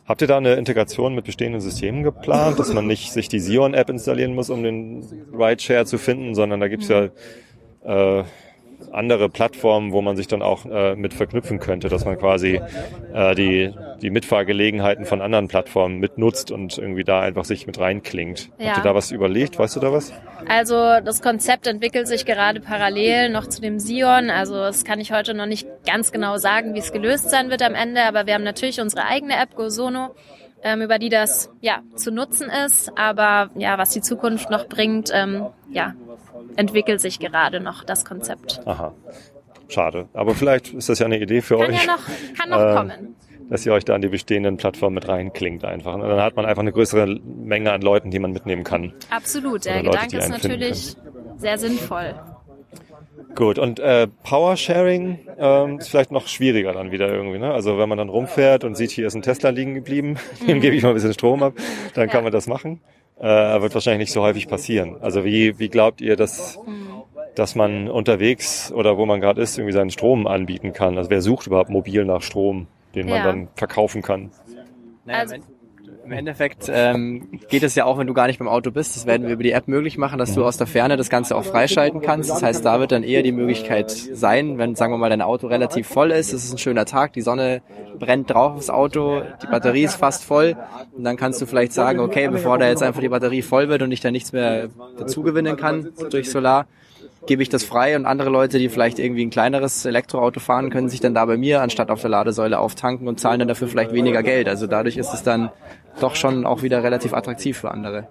Habt ihr da eine Integration mit bestehenden Systemen geplant, dass man nicht sich die Sion-App installieren muss, um den Rideshare zu finden, sondern da gibt's ja äh, andere Plattformen, wo man sich dann auch äh, mit verknüpfen könnte, dass man quasi äh, die, die Mitfahrgelegenheiten von anderen Plattformen mitnutzt und irgendwie da einfach sich mit reinklingt. Ja. Habt ihr da was überlegt? Weißt du da was? Also das Konzept entwickelt sich gerade parallel noch zu dem Sion. Also das kann ich heute noch nicht ganz genau sagen, wie es gelöst sein wird am Ende, aber wir haben natürlich unsere eigene App GoSono ähm, über die das ja zu nutzen ist. Aber ja, was die Zukunft noch bringt, ähm, ja, entwickelt sich gerade noch das Konzept. Aha. Schade. Aber vielleicht ist das ja eine Idee für kann euch. Ja noch, kann noch äh, kommen. Dass ihr euch da an die bestehenden Plattformen mit reinklingt einfach. Und dann hat man einfach eine größere Menge an Leuten, die man mitnehmen kann. Absolut. Der Gedanke ist natürlich sehr sinnvoll. Gut, und äh, Powersharing ähm, ist vielleicht noch schwieriger dann wieder irgendwie. Ne? Also wenn man dann rumfährt und sieht, hier ist ein Tesla liegen geblieben, <laughs> dem gebe ich mal ein bisschen Strom ab, dann kann man das machen. Äh, wird wahrscheinlich nicht so häufig passieren. Also wie, wie glaubt ihr, dass, dass man unterwegs oder wo man gerade ist, irgendwie seinen Strom anbieten kann? Also wer sucht überhaupt mobil nach Strom, den man ja. dann verkaufen kann? Naja, also, im Endeffekt ähm, geht es ja auch, wenn du gar nicht beim Auto bist. Das werden wir über die App möglich machen, dass du aus der Ferne das Ganze auch freischalten kannst. Das heißt, da wird dann eher die Möglichkeit sein, wenn, sagen wir mal, dein Auto relativ voll ist, es ist ein schöner Tag, die Sonne brennt drauf aufs Auto, die Batterie ist fast voll und dann kannst du vielleicht sagen, okay, bevor da jetzt einfach die Batterie voll wird und ich da nichts mehr dazugewinnen kann durch Solar, gebe ich das frei und andere Leute, die vielleicht irgendwie ein kleineres Elektroauto fahren, können sich dann da bei mir anstatt auf der Ladesäule auftanken und zahlen dann dafür vielleicht weniger Geld. Also dadurch ist es dann doch schon auch wieder relativ attraktiv für andere.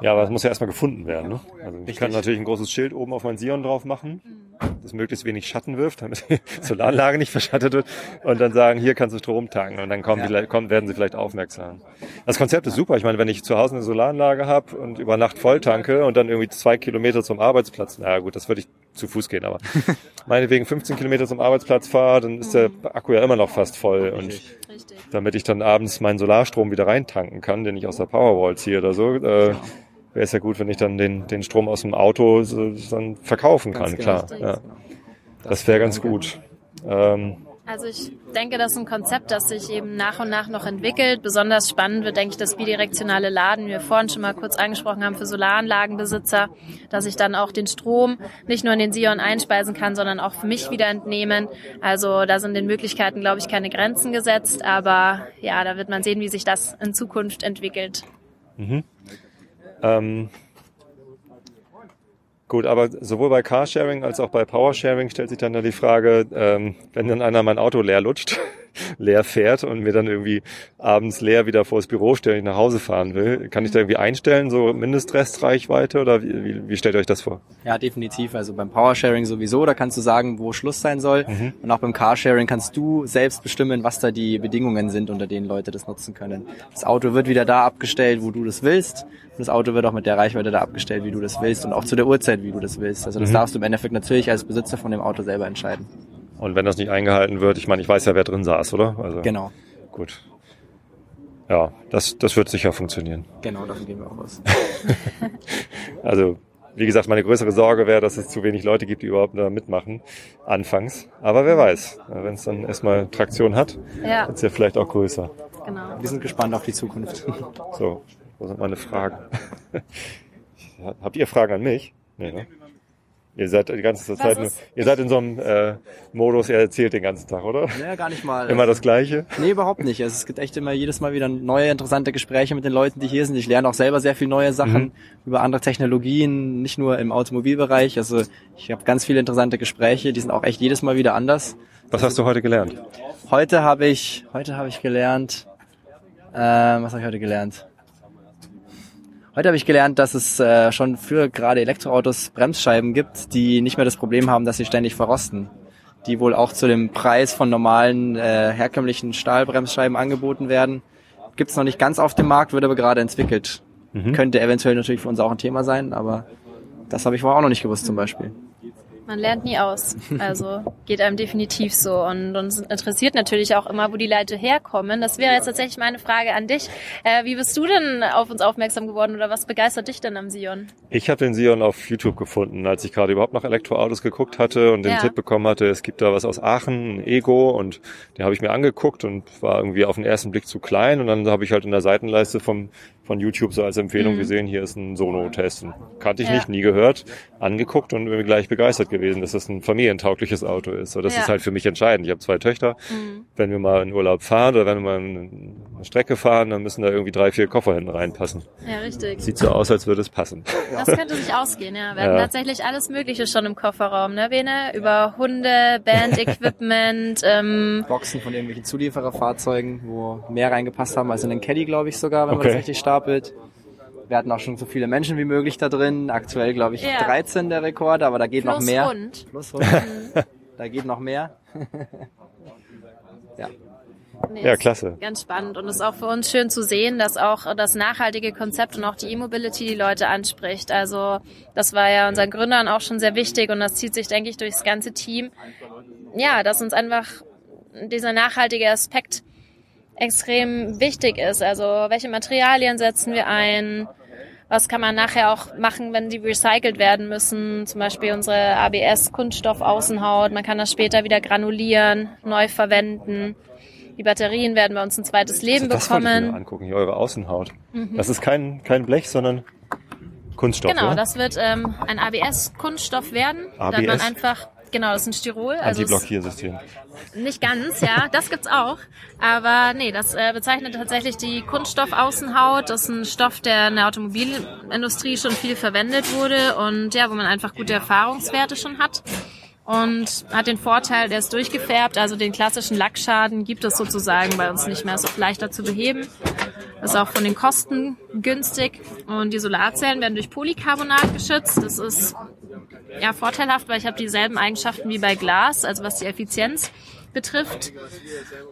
Ja, aber es muss ja erstmal gefunden werden. Ne? Also ich kann natürlich ein großes Schild oben auf mein Sion drauf machen, das möglichst wenig Schatten wirft, damit die <laughs> Solaranlage nicht verschattet wird und dann sagen, hier kannst du Strom tanken und dann kommen ja. die, kommen, werden sie vielleicht aufmerksam. Das Konzept ist super. Ich meine, wenn ich zu Hause eine Solaranlage habe und über Nacht voll tanke und dann irgendwie zwei Kilometer zum Arbeitsplatz, na gut, das würde ich zu Fuß gehen, aber <laughs> meinetwegen 15 Kilometer zum Arbeitsplatz fahre, dann ist der Akku ja immer noch fast voll und damit ich dann abends meinen Solarstrom wieder reintanken kann, den ich aus der Powerwall ziehe oder so, äh, wäre es ja gut, wenn ich dann den, den Strom aus dem Auto so, dann verkaufen kann, ganz klar. Genau. Ja. Das wäre ganz gut. Ähm, also ich denke, das ist ein Konzept, das sich eben nach und nach noch entwickelt. Besonders spannend wird, denke ich, das bidirektionale Laden, wie wir vorhin schon mal kurz angesprochen haben, für Solaranlagenbesitzer, dass ich dann auch den Strom nicht nur in den Sion einspeisen kann, sondern auch für mich wieder entnehmen. Also da sind den Möglichkeiten, glaube ich, keine Grenzen gesetzt. Aber ja, da wird man sehen, wie sich das in Zukunft entwickelt. Mhm. Ähm, gut, aber sowohl bei Carsharing als auch bei Powersharing stellt sich dann ja die Frage, ähm, wenn dann einer mein Auto leer lutscht, <laughs> <laughs> leer fährt und mir dann irgendwie abends leer wieder vors Büro stellen, ich nach Hause fahren will. Kann ich da irgendwie einstellen, so Mindestrestreichweite oder wie, wie, wie stellt ihr euch das vor? Ja, definitiv. Also beim Powersharing sowieso, da kannst du sagen, wo Schluss sein soll. Mhm. Und auch beim Carsharing kannst du selbst bestimmen, was da die Bedingungen sind, unter denen Leute das nutzen können. Das Auto wird wieder da abgestellt, wo du das willst. Und das Auto wird auch mit der Reichweite da abgestellt, wie du das willst und auch zu der Uhrzeit, wie du das willst. Also das mhm. darfst du im Endeffekt natürlich als Besitzer von dem Auto selber entscheiden. Und wenn das nicht eingehalten wird, ich meine, ich weiß ja, wer drin saß, oder? Also, genau. Gut. Ja, das, das wird sicher funktionieren. Genau, davon gehen wir auch aus. <laughs> also, wie gesagt, meine größere Sorge wäre, dass es zu wenig Leute gibt, die überhaupt da mitmachen, anfangs. Aber wer weiß, wenn es dann erstmal Traktion hat, ja. wird es ja vielleicht auch größer. Genau. Wir sind gespannt auf die Zukunft. So, wo sind meine Fragen? <laughs> Habt ihr Fragen an mich? Nee, ne? Ihr seid die ganze Zeit, nur, ihr seid in so einem äh, Modus, ihr erzählt den ganzen Tag, oder? Ja, gar nicht mal. Immer das Gleiche? Nee, überhaupt nicht. Also es gibt echt immer jedes Mal wieder neue interessante Gespräche mit den Leuten, die hier sind. Ich lerne auch selber sehr viel neue Sachen mhm. über andere Technologien, nicht nur im Automobilbereich. Also ich habe ganz viele interessante Gespräche, die sind auch echt jedes Mal wieder anders. Was hast du heute gelernt? Heute habe ich, heute habe ich gelernt, äh, was habe ich heute gelernt? Heute habe ich gelernt, dass es äh, schon für gerade Elektroautos Bremsscheiben gibt, die nicht mehr das Problem haben, dass sie ständig verrosten. Die wohl auch zu dem Preis von normalen äh, herkömmlichen Stahlbremsscheiben angeboten werden. Gibt es noch nicht ganz auf dem Markt, wird aber gerade entwickelt. Mhm. Könnte eventuell natürlich für uns auch ein Thema sein, aber das habe ich vorher auch noch nicht gewusst zum Beispiel. Man lernt nie aus. Also geht einem definitiv so. Und uns interessiert natürlich auch immer, wo die Leute herkommen. Das wäre jetzt tatsächlich meine Frage an dich. Äh, wie bist du denn auf uns aufmerksam geworden oder was begeistert dich denn am Sion? Ich habe den Sion auf YouTube gefunden, als ich gerade überhaupt nach Elektroautos geguckt hatte und den ja. Tipp bekommen hatte, es gibt da was aus Aachen, ein Ego und den habe ich mir angeguckt und war irgendwie auf den ersten Blick zu klein und dann habe ich halt in der Seitenleiste vom von YouTube so als Empfehlung mhm. gesehen, hier ist ein Sono-Test. Kannte ich ja. nicht, nie gehört, angeguckt und bin gleich begeistert gewesen, dass das ein familientaugliches Auto ist. So, das ja. ist halt für mich entscheidend. Ich habe zwei Töchter. Mhm. Wenn wir mal in Urlaub fahren oder wenn wir mal eine Strecke fahren, dann müssen da irgendwie drei, vier Koffer hinten reinpassen. Ja, richtig. Sieht so aus, als würde es passen. Das könnte sich ausgehen, ja. Wir ja. hatten tatsächlich alles Mögliche schon im Kofferraum, ne, Bene? Über Hunde, Band-Equipment, <laughs> ähm, Boxen von irgendwelchen Zuliefererfahrzeugen, wo mehr reingepasst haben als in den Caddy, glaube ich sogar, wenn okay. man das richtig stapelt. Wir hatten auch schon so viele Menschen wie möglich da drin. Aktuell, glaube ich, ja. 13 der Rekord, aber da geht Plus noch mehr. Hund. Plus Hund. <laughs> da geht noch mehr. <laughs> ja. Nee, ja, klasse. Ganz spannend. Und es ist auch für uns schön zu sehen, dass auch das nachhaltige Konzept und auch die E-Mobility die Leute anspricht. Also das war ja unseren Gründern auch schon sehr wichtig und das zieht sich, denke ich, durchs ganze Team. Ja, dass uns einfach dieser nachhaltige Aspekt extrem wichtig ist. Also welche Materialien setzen wir ein? Was kann man nachher auch machen, wenn die recycelt werden müssen? Zum Beispiel unsere ABS-Kunststoff-Außenhaut. Man kann das später wieder granulieren, neu verwenden. Die Batterien werden bei uns ein zweites Leben also das bekommen. Das ich mir angucken, hier eure Außenhaut. Mhm. Das ist kein, kein Blech, sondern Kunststoff. Genau, oder? das wird ähm, ein ABS-Kunststoff werden. ABS? Dann man einfach Genau, das ist ein Styrol. Also Anti-Blockiersystem. Nicht ganz, ja, das gibt's auch. Aber nee, das äh, bezeichnet tatsächlich die Kunststoffaußenhaut. Das ist ein Stoff, der in der Automobilindustrie schon viel verwendet wurde und ja, wo man einfach gute Erfahrungswerte schon hat. Und hat den Vorteil, der ist durchgefärbt, also den klassischen Lackschaden gibt es sozusagen bei uns nicht mehr. Ist auch leichter zu beheben. Ist auch von den Kosten günstig. Und die Solarzellen werden durch Polycarbonat geschützt. Das ist ja vorteilhaft, weil ich habe dieselben Eigenschaften wie bei Glas, also was die Effizienz betrifft.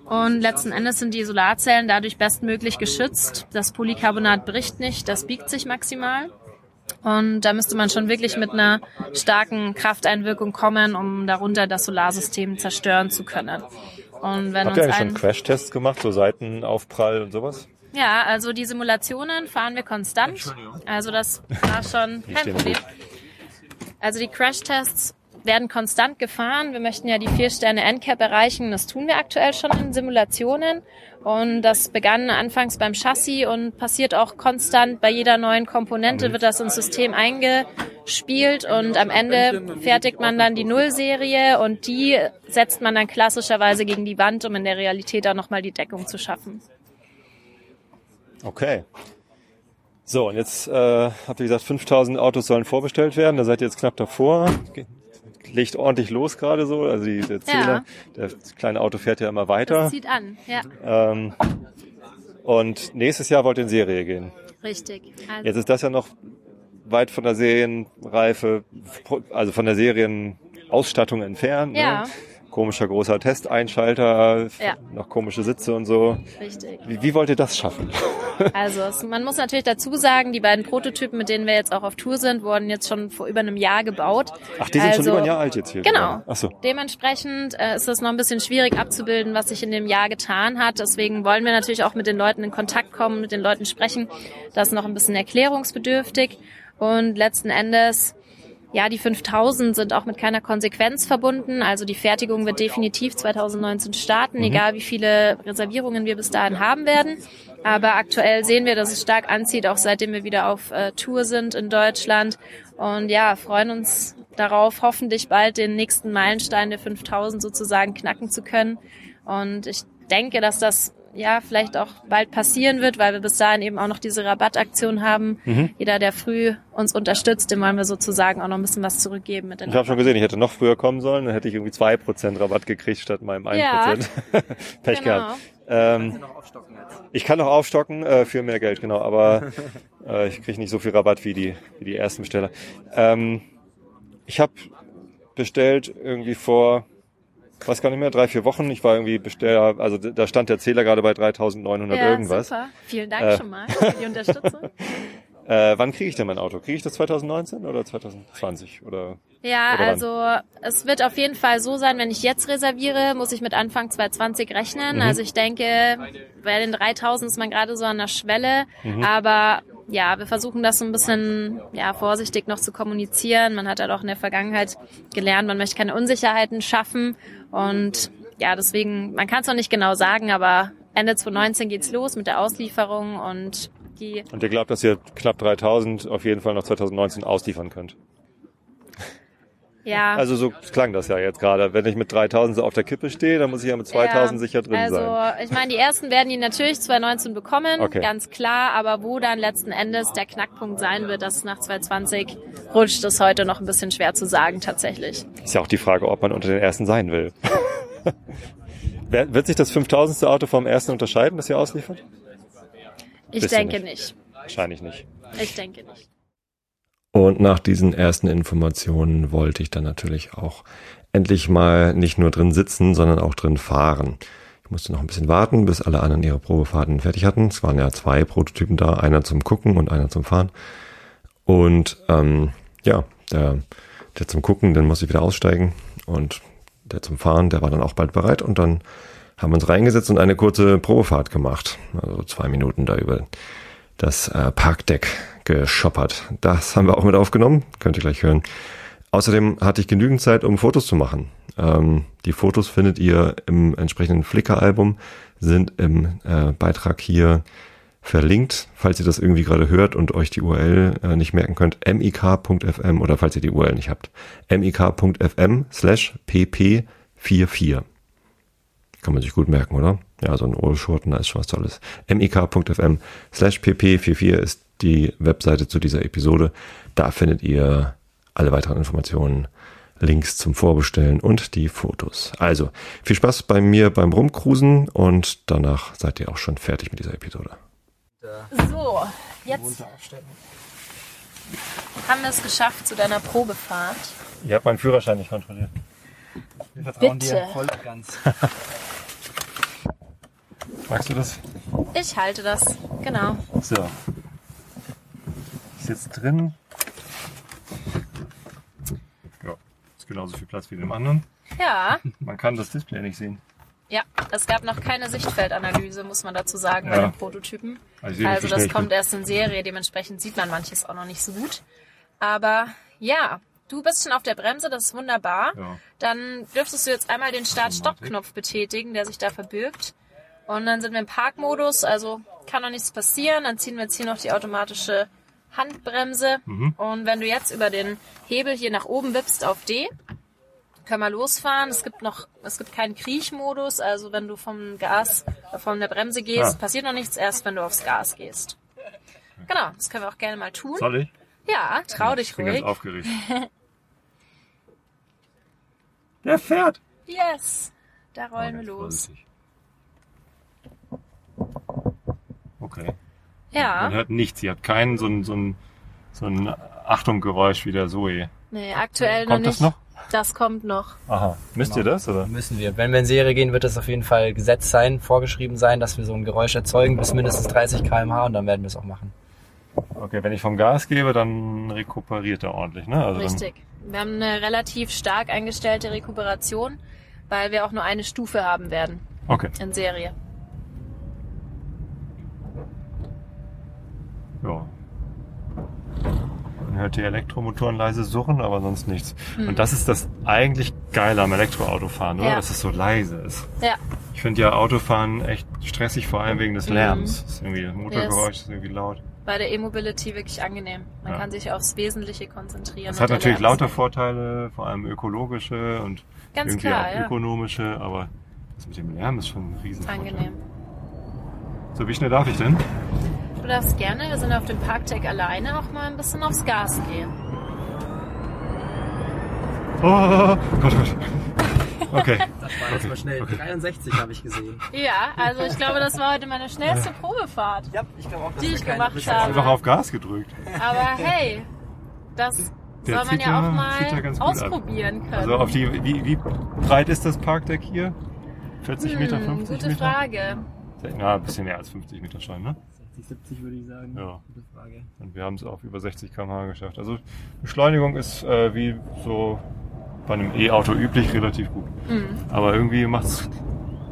Und letzten Endes sind die Solarzellen dadurch bestmöglich geschützt. Das Polycarbonat bricht nicht, das biegt sich maximal. Und da müsste man schon wirklich mit einer starken Krafteinwirkung kommen, um darunter das Solarsystem zerstören zu können. Und wenn Habt ihr eigentlich schon Crashtests gemacht, so Seitenaufprall und sowas? Ja, also die Simulationen fahren wir konstant. Also das war schon kein Problem. Also die Crashtests werden konstant gefahren. Wir möchten ja die vier Sterne NCAP erreichen. Das tun wir aktuell schon in Simulationen. Und das begann anfangs beim Chassis und passiert auch konstant. Bei jeder neuen Komponente wird das ins System eingespielt und am Ende fertigt man dann die Nullserie und die setzt man dann klassischerweise gegen die Wand, um in der Realität auch nochmal die Deckung zu schaffen. Okay. So, und jetzt äh, habt ihr gesagt, 5000 Autos sollen vorbestellt werden. Da seid ihr jetzt knapp davor. Legt ordentlich los gerade so. Also die, der Zähler, ja. der kleine Auto fährt ja immer weiter. Das zieht an, ja. Ähm, und nächstes Jahr wollt ihr in Serie gehen. Richtig. Also jetzt ist das ja noch weit von der Serienreife, also von der Serienausstattung entfernt. Ja. Ne? Komischer großer Testeinschalter, ja. noch komische Sitze und so. Richtig. Wie, wie wollt ihr das schaffen? <laughs> Also es, man muss natürlich dazu sagen, die beiden Prototypen, mit denen wir jetzt auch auf Tour sind, wurden jetzt schon vor über einem Jahr gebaut. Ach, die sind also, schon über ein Jahr alt jetzt hier. Genau. Ach so. Dementsprechend äh, ist es noch ein bisschen schwierig abzubilden, was sich in dem Jahr getan hat. Deswegen wollen wir natürlich auch mit den Leuten in Kontakt kommen, mit den Leuten sprechen. Das ist noch ein bisschen erklärungsbedürftig. Und letzten Endes ja, die 5000 sind auch mit keiner Konsequenz verbunden. Also die Fertigung wird definitiv 2019 starten, mhm. egal wie viele Reservierungen wir bis dahin haben werden. Aber aktuell sehen wir, dass es stark anzieht, auch seitdem wir wieder auf äh, Tour sind in Deutschland. Und ja, freuen uns darauf, hoffentlich bald den nächsten Meilenstein der 5000 sozusagen knacken zu können. Und ich denke, dass das ja vielleicht auch bald passieren wird, weil wir bis dahin eben auch noch diese Rabattaktion haben. Mhm. Jeder, der früh uns unterstützt, dem wollen wir sozusagen auch noch ein bisschen was zurückgeben. Mit den ich habe schon gesehen, ich hätte noch früher kommen sollen, dann hätte ich irgendwie zwei Prozent Rabatt gekriegt statt meinem 1%. Ja. <laughs> Pech genau. gehabt. Ähm, ich kann noch aufstocken äh, für mehr Geld, genau, aber <laughs> äh, ich kriege nicht so viel Rabatt wie die, wie die ersten Besteller. Ähm, ich habe bestellt irgendwie vor weiß gar nicht mehr, drei, vier Wochen. Ich war irgendwie Besteller, also da stand der Zähler gerade bei 3900 ja, irgendwas. Super. Vielen Dank äh, schon mal für die Unterstützung. <laughs> Äh, wann kriege ich denn mein Auto? Kriege ich das 2019 oder 2020 oder? Ja, oder also es wird auf jeden Fall so sein, wenn ich jetzt reserviere, muss ich mit Anfang 2020 rechnen. Mhm. Also ich denke, bei den 3000 ist man gerade so an der Schwelle, mhm. aber ja, wir versuchen das so ein bisschen ja, vorsichtig noch zu kommunizieren. Man hat halt auch in der Vergangenheit gelernt, man möchte keine Unsicherheiten schaffen und ja, deswegen, man kann es noch nicht genau sagen, aber Ende 2019 geht's los mit der Auslieferung und die. Und ihr glaubt, dass ihr knapp 3000 auf jeden Fall noch 2019 ausliefern könnt? Ja. Also so klang das ja jetzt gerade. Wenn ich mit 3000 so auf der Kippe stehe, dann muss ich ja mit 2000 ja, sicher drin also, sein. Also ich meine, die ersten werden die natürlich 2019 bekommen, okay. ganz klar. Aber wo dann letzten Endes der Knackpunkt sein wird, dass nach 2020 rutscht, ist heute noch ein bisschen schwer zu sagen tatsächlich. Ist ja auch die Frage, ob man unter den ersten sein will. <laughs> wird sich das 5000. Auto vom ersten unterscheiden, das ihr ausliefert? Ich Wisst denke nicht. nicht. Wahrscheinlich nicht. Ich denke nicht. Und nach diesen ersten Informationen wollte ich dann natürlich auch endlich mal nicht nur drin sitzen, sondern auch drin fahren. Ich musste noch ein bisschen warten, bis alle anderen ihre Probefahrten fertig hatten. Es waren ja zwei Prototypen da, einer zum Gucken und einer zum Fahren. Und ähm, ja, der, der zum Gucken, den musste ich wieder aussteigen. Und der zum Fahren, der war dann auch bald bereit. Und dann haben wir uns reingesetzt und eine kurze Probefahrt gemacht. Also zwei Minuten da über das äh, Parkdeck geschoppert. Das haben wir auch mit aufgenommen, könnt ihr gleich hören. Außerdem hatte ich genügend Zeit, um Fotos zu machen. Ähm, die Fotos findet ihr im entsprechenden Flickr-Album, sind im äh, Beitrag hier verlinkt, falls ihr das irgendwie gerade hört und euch die URL äh, nicht merken könnt, mik.fm oder falls ihr die URL nicht habt, mik.fm slash pp44. Kann man sich gut merken, oder? Ja, so ein Ohrschurten, da ist schon was Tolles. mik.fm slash pp44 ist die Webseite zu dieser Episode. Da findet ihr alle weiteren Informationen, Links zum Vorbestellen und die Fotos. Also viel Spaß bei mir beim Rumcruisen und danach seid ihr auch schon fertig mit dieser Episode. So, jetzt haben wir es geschafft zu deiner Probefahrt. Ihr habt meinen Führerschein nicht kontrolliert. Wir vertrauen Bitte. dir voll ganz. <laughs> Magst du das? Ich halte das, genau. So. Ist jetzt drin. Ja, ist genauso viel Platz wie dem anderen. Ja. Man kann das Display nicht sehen. Ja, es gab noch keine Sichtfeldanalyse, muss man dazu sagen, ja. bei den Prototypen. Also, also das kommt erst in Serie, dementsprechend sieht man manches auch noch nicht so gut. Aber ja, du bist schon auf der Bremse, das ist wunderbar. Ja. Dann dürftest du jetzt einmal den Start-Stopp-Knopf betätigen, der sich da verbirgt. Und dann sind wir im Parkmodus, also kann noch nichts passieren. Dann ziehen wir jetzt hier noch die automatische Handbremse. Mhm. Und wenn du jetzt über den Hebel hier nach oben wippst auf D, können wir losfahren. Es gibt noch, es gibt keinen Kriechmodus, also wenn du vom Gas, äh, von der Bremse gehst, ja. passiert noch nichts, erst wenn du aufs Gas gehst. Genau, das können wir auch gerne mal tun. Soll ich? Ja, trau ja, dich ich ruhig. Bin ganz aufgeregt. <laughs> der fährt. Yes. Da rollen oh, wir los. Vorsichtig. Okay. Ja. Man hört nichts. Sie hat keinen so ein, so ein, so ein Achtung-Geräusch wie der Zoe. Nee, aktuell kommt noch nicht. Das noch? Das kommt noch. Aha. Müsst genau. ihr das, oder? Müssen wir. Wenn wir in Serie gehen, wird das auf jeden Fall Gesetz sein, vorgeschrieben sein, dass wir so ein Geräusch erzeugen bis mindestens 30 kmh und dann werden wir es auch machen. Okay, wenn ich vom Gas gebe, dann rekuperiert er ordentlich, ne? Also Richtig. Wir haben eine relativ stark eingestellte Rekuperation, weil wir auch nur eine Stufe haben werden. Okay. In Serie. Ja. Man hört die Elektromotoren leise surren, aber sonst nichts. Mhm. Und das ist das eigentlich Geile am Elektroautofahren, oder? Ja. Dass es so leise ist. Ja. Ich finde ja Autofahren echt stressig, vor allem wegen des mhm. Lärms. Mhm. Das ist irgendwie, das Motorgeräusch yes. ist irgendwie laut. Bei der E-Mobility wirklich angenehm. Man ja. kann sich aufs Wesentliche konzentrieren. Es hat natürlich lauter Vorteile, vor allem ökologische und Ganz irgendwie klar, auch ökonomische, aber das mit dem Lärm ist schon ein riesen Angenehm. So, wie schnell darf ich denn? Du darfst gerne, wir sind auf dem Parkdeck alleine, auch mal ein bisschen aufs Gas gehen. Oh, Gott, Gott. Okay. <laughs> Das war jetzt mal schnell. Okay. 63 habe ich gesehen. <laughs> Ja, also ich glaube, das war heute meine schnellste Probefahrt. Ja, ich glaube auch, dass die ich gemacht habe. Ich habe einfach auf Gas gedrückt. Aber hey, das Der soll man ja auch mal ausprobieren können. Also auf die, wie, wie breit ist das Parkdeck hier? 40 hm, Meter, 50 gute Meter? Gute Frage. Ja, ein bisschen mehr als 50 Meter schon, ne? 60, 70 würde ich sagen. Ja. Gute Frage. Und wir haben es auf über 60 km/h geschafft. Also Beschleunigung ist äh, wie so bei einem E-Auto üblich relativ gut. Mhm. Aber irgendwie macht es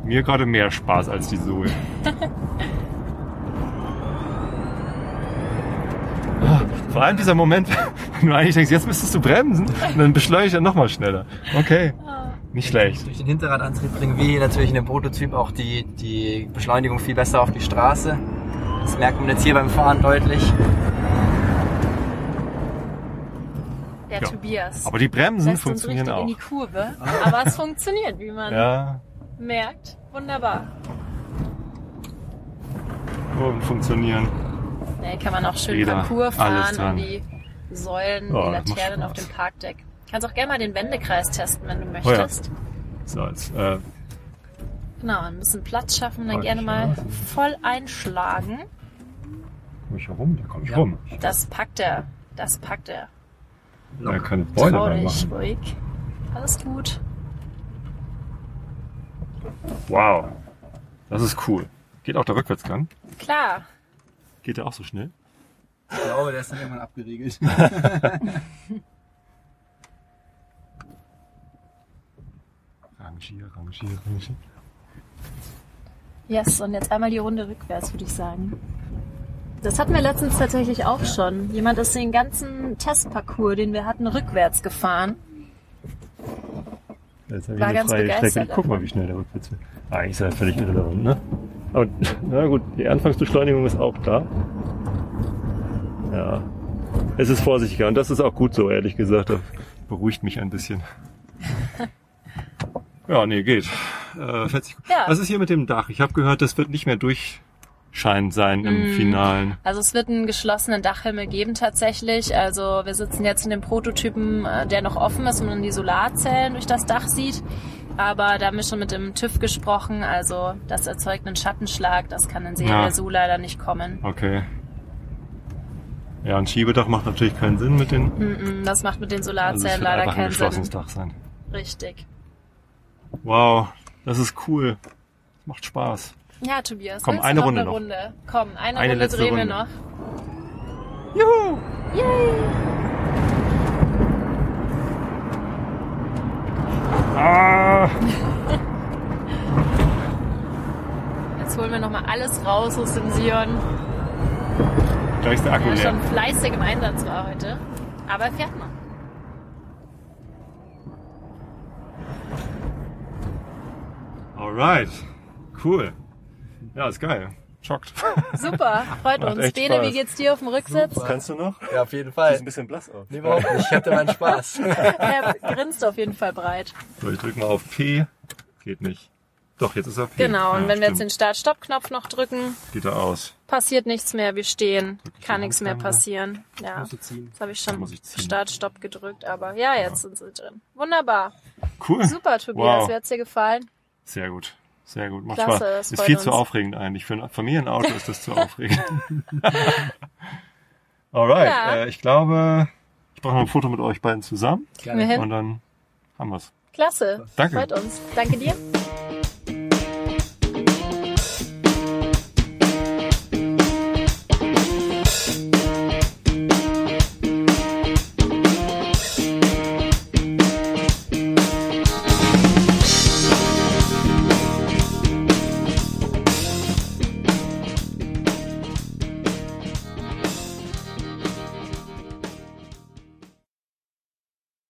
mir gerade mehr Spaß als die Zoe. <laughs> Vor allem dieser Moment, <laughs> wenn du eigentlich denkst, jetzt müsstest du bremsen und dann beschleunigt er nochmal schneller. Okay. Nicht schlecht. Durch den Hinterradantrieb bringen wir hier natürlich in dem Prototyp auch die, die Beschleunigung viel besser auf die Straße. Das merkt man jetzt hier beim Fahren deutlich. Der ja. Tobias. Aber die Bremsen funktionieren auch. in die Kurve. Aber es funktioniert, wie man ja. merkt. Wunderbar. Kurven funktionieren. Nee, kann man auch schön Räder, Parcours fahren und die Säulen, oh, die Laternen auf dem Parkdeck. Kannst auch gerne mal den Wendekreis testen, wenn du möchtest. Oh ja. So, als, äh, genau, ein bisschen Platz schaffen, dann gerne mal voll einschlagen. Komm ich herum? Da komm ich ja. rum. Das packt er. Das packt er. Er kann Beule Trau dich, ruhig. Alles gut. Wow. Das ist cool. Geht auch der Rückwärtsgang? Klar. Geht der auch so schnell? Ich glaube, der ist dann irgendwann abgeriegelt. <laughs> rangier, rangier, rangier. Yes, und jetzt einmal die Runde rückwärts, würde ich sagen. Das hatten wir letztens tatsächlich auch schon. Jemand ist den ganzen Testparcours, den wir hatten, rückwärts gefahren. Jetzt habe ich War eine ganz freie begeistert. Strecke. Guck mal, wie schnell der rückwärts wird. Eigentlich ist er völlig irrelevant, ne? Aber na gut, die Anfangsbeschleunigung ist auch da. Ja. Es ist vorsichtiger und das ist auch gut so, ehrlich gesagt. Das beruhigt mich ein bisschen. Ja, nee, geht. Äh, fährt gut. Ja. Was ist hier mit dem Dach? Ich habe gehört, das wird nicht mehr durchscheinend sein im mm. Finalen. Also es wird einen geschlossenen Dachhimmel geben tatsächlich. Also wir sitzen jetzt in dem Prototypen, äh, der noch offen ist und man die Solarzellen durch das Dach sieht. Aber da haben wir schon mit dem TÜV gesprochen, also das erzeugt einen Schattenschlag, das kann in Serie ja. so leider nicht kommen. Okay. Ja, ein Schiebedach macht natürlich keinen Sinn mit den. Mm -mm, das macht mit den Solarzellen also leider keinen Sinn. ein geschlossenes Dach sein. Richtig. Wow, das ist cool. Das macht Spaß. Ja, Tobias. Komm, eine Runde eine noch. Runde? Komm, eine, eine Runde drehen Runde. wir noch. Juhu! Yay! Ah. Jetzt holen wir nochmal alles raus aus dem Sion. Da ist der Akku der leer. schon fleißig im Einsatz war heute. Aber er fährt noch. Alright. Cool. Ja, ist geil. Schockt. Super, freut uns. Bene, Spaß. wie geht's dir auf dem Rücksitz? Super. Kannst du noch? Ja, auf jeden Fall. Sieht ein bisschen blass aus. Nee, überhaupt nicht. Ich hatte meinen Spaß. <laughs> er grinst auf jeden Fall breit. So, ich drück mal auf P. Geht nicht. Doch, jetzt ist er P. Genau, und ja, wenn stimmt. wir jetzt den Start-Stopp-Knopf noch drücken, geht er aus. Passiert nichts mehr, wir stehen. Kann nichts mehr passieren. Ja. Jetzt habe ich schon Start-Stopp gedrückt, aber ja, jetzt ja. sind sie drin. Wunderbar. Cool. Super, Tobias. Wow. Wie hat's dir gefallen? Sehr gut. Sehr gut. Macht Klasse, Spaß. Ist viel uns. zu aufregend eigentlich. Für ein Familienauto ist das zu aufregend. <laughs> <laughs> Alright. Ja. Äh, ich glaube, ich brauche noch ein Foto mit euch beiden zusammen. Gerne. Und dann haben wir's. Klasse. Danke. Freut uns. Danke dir.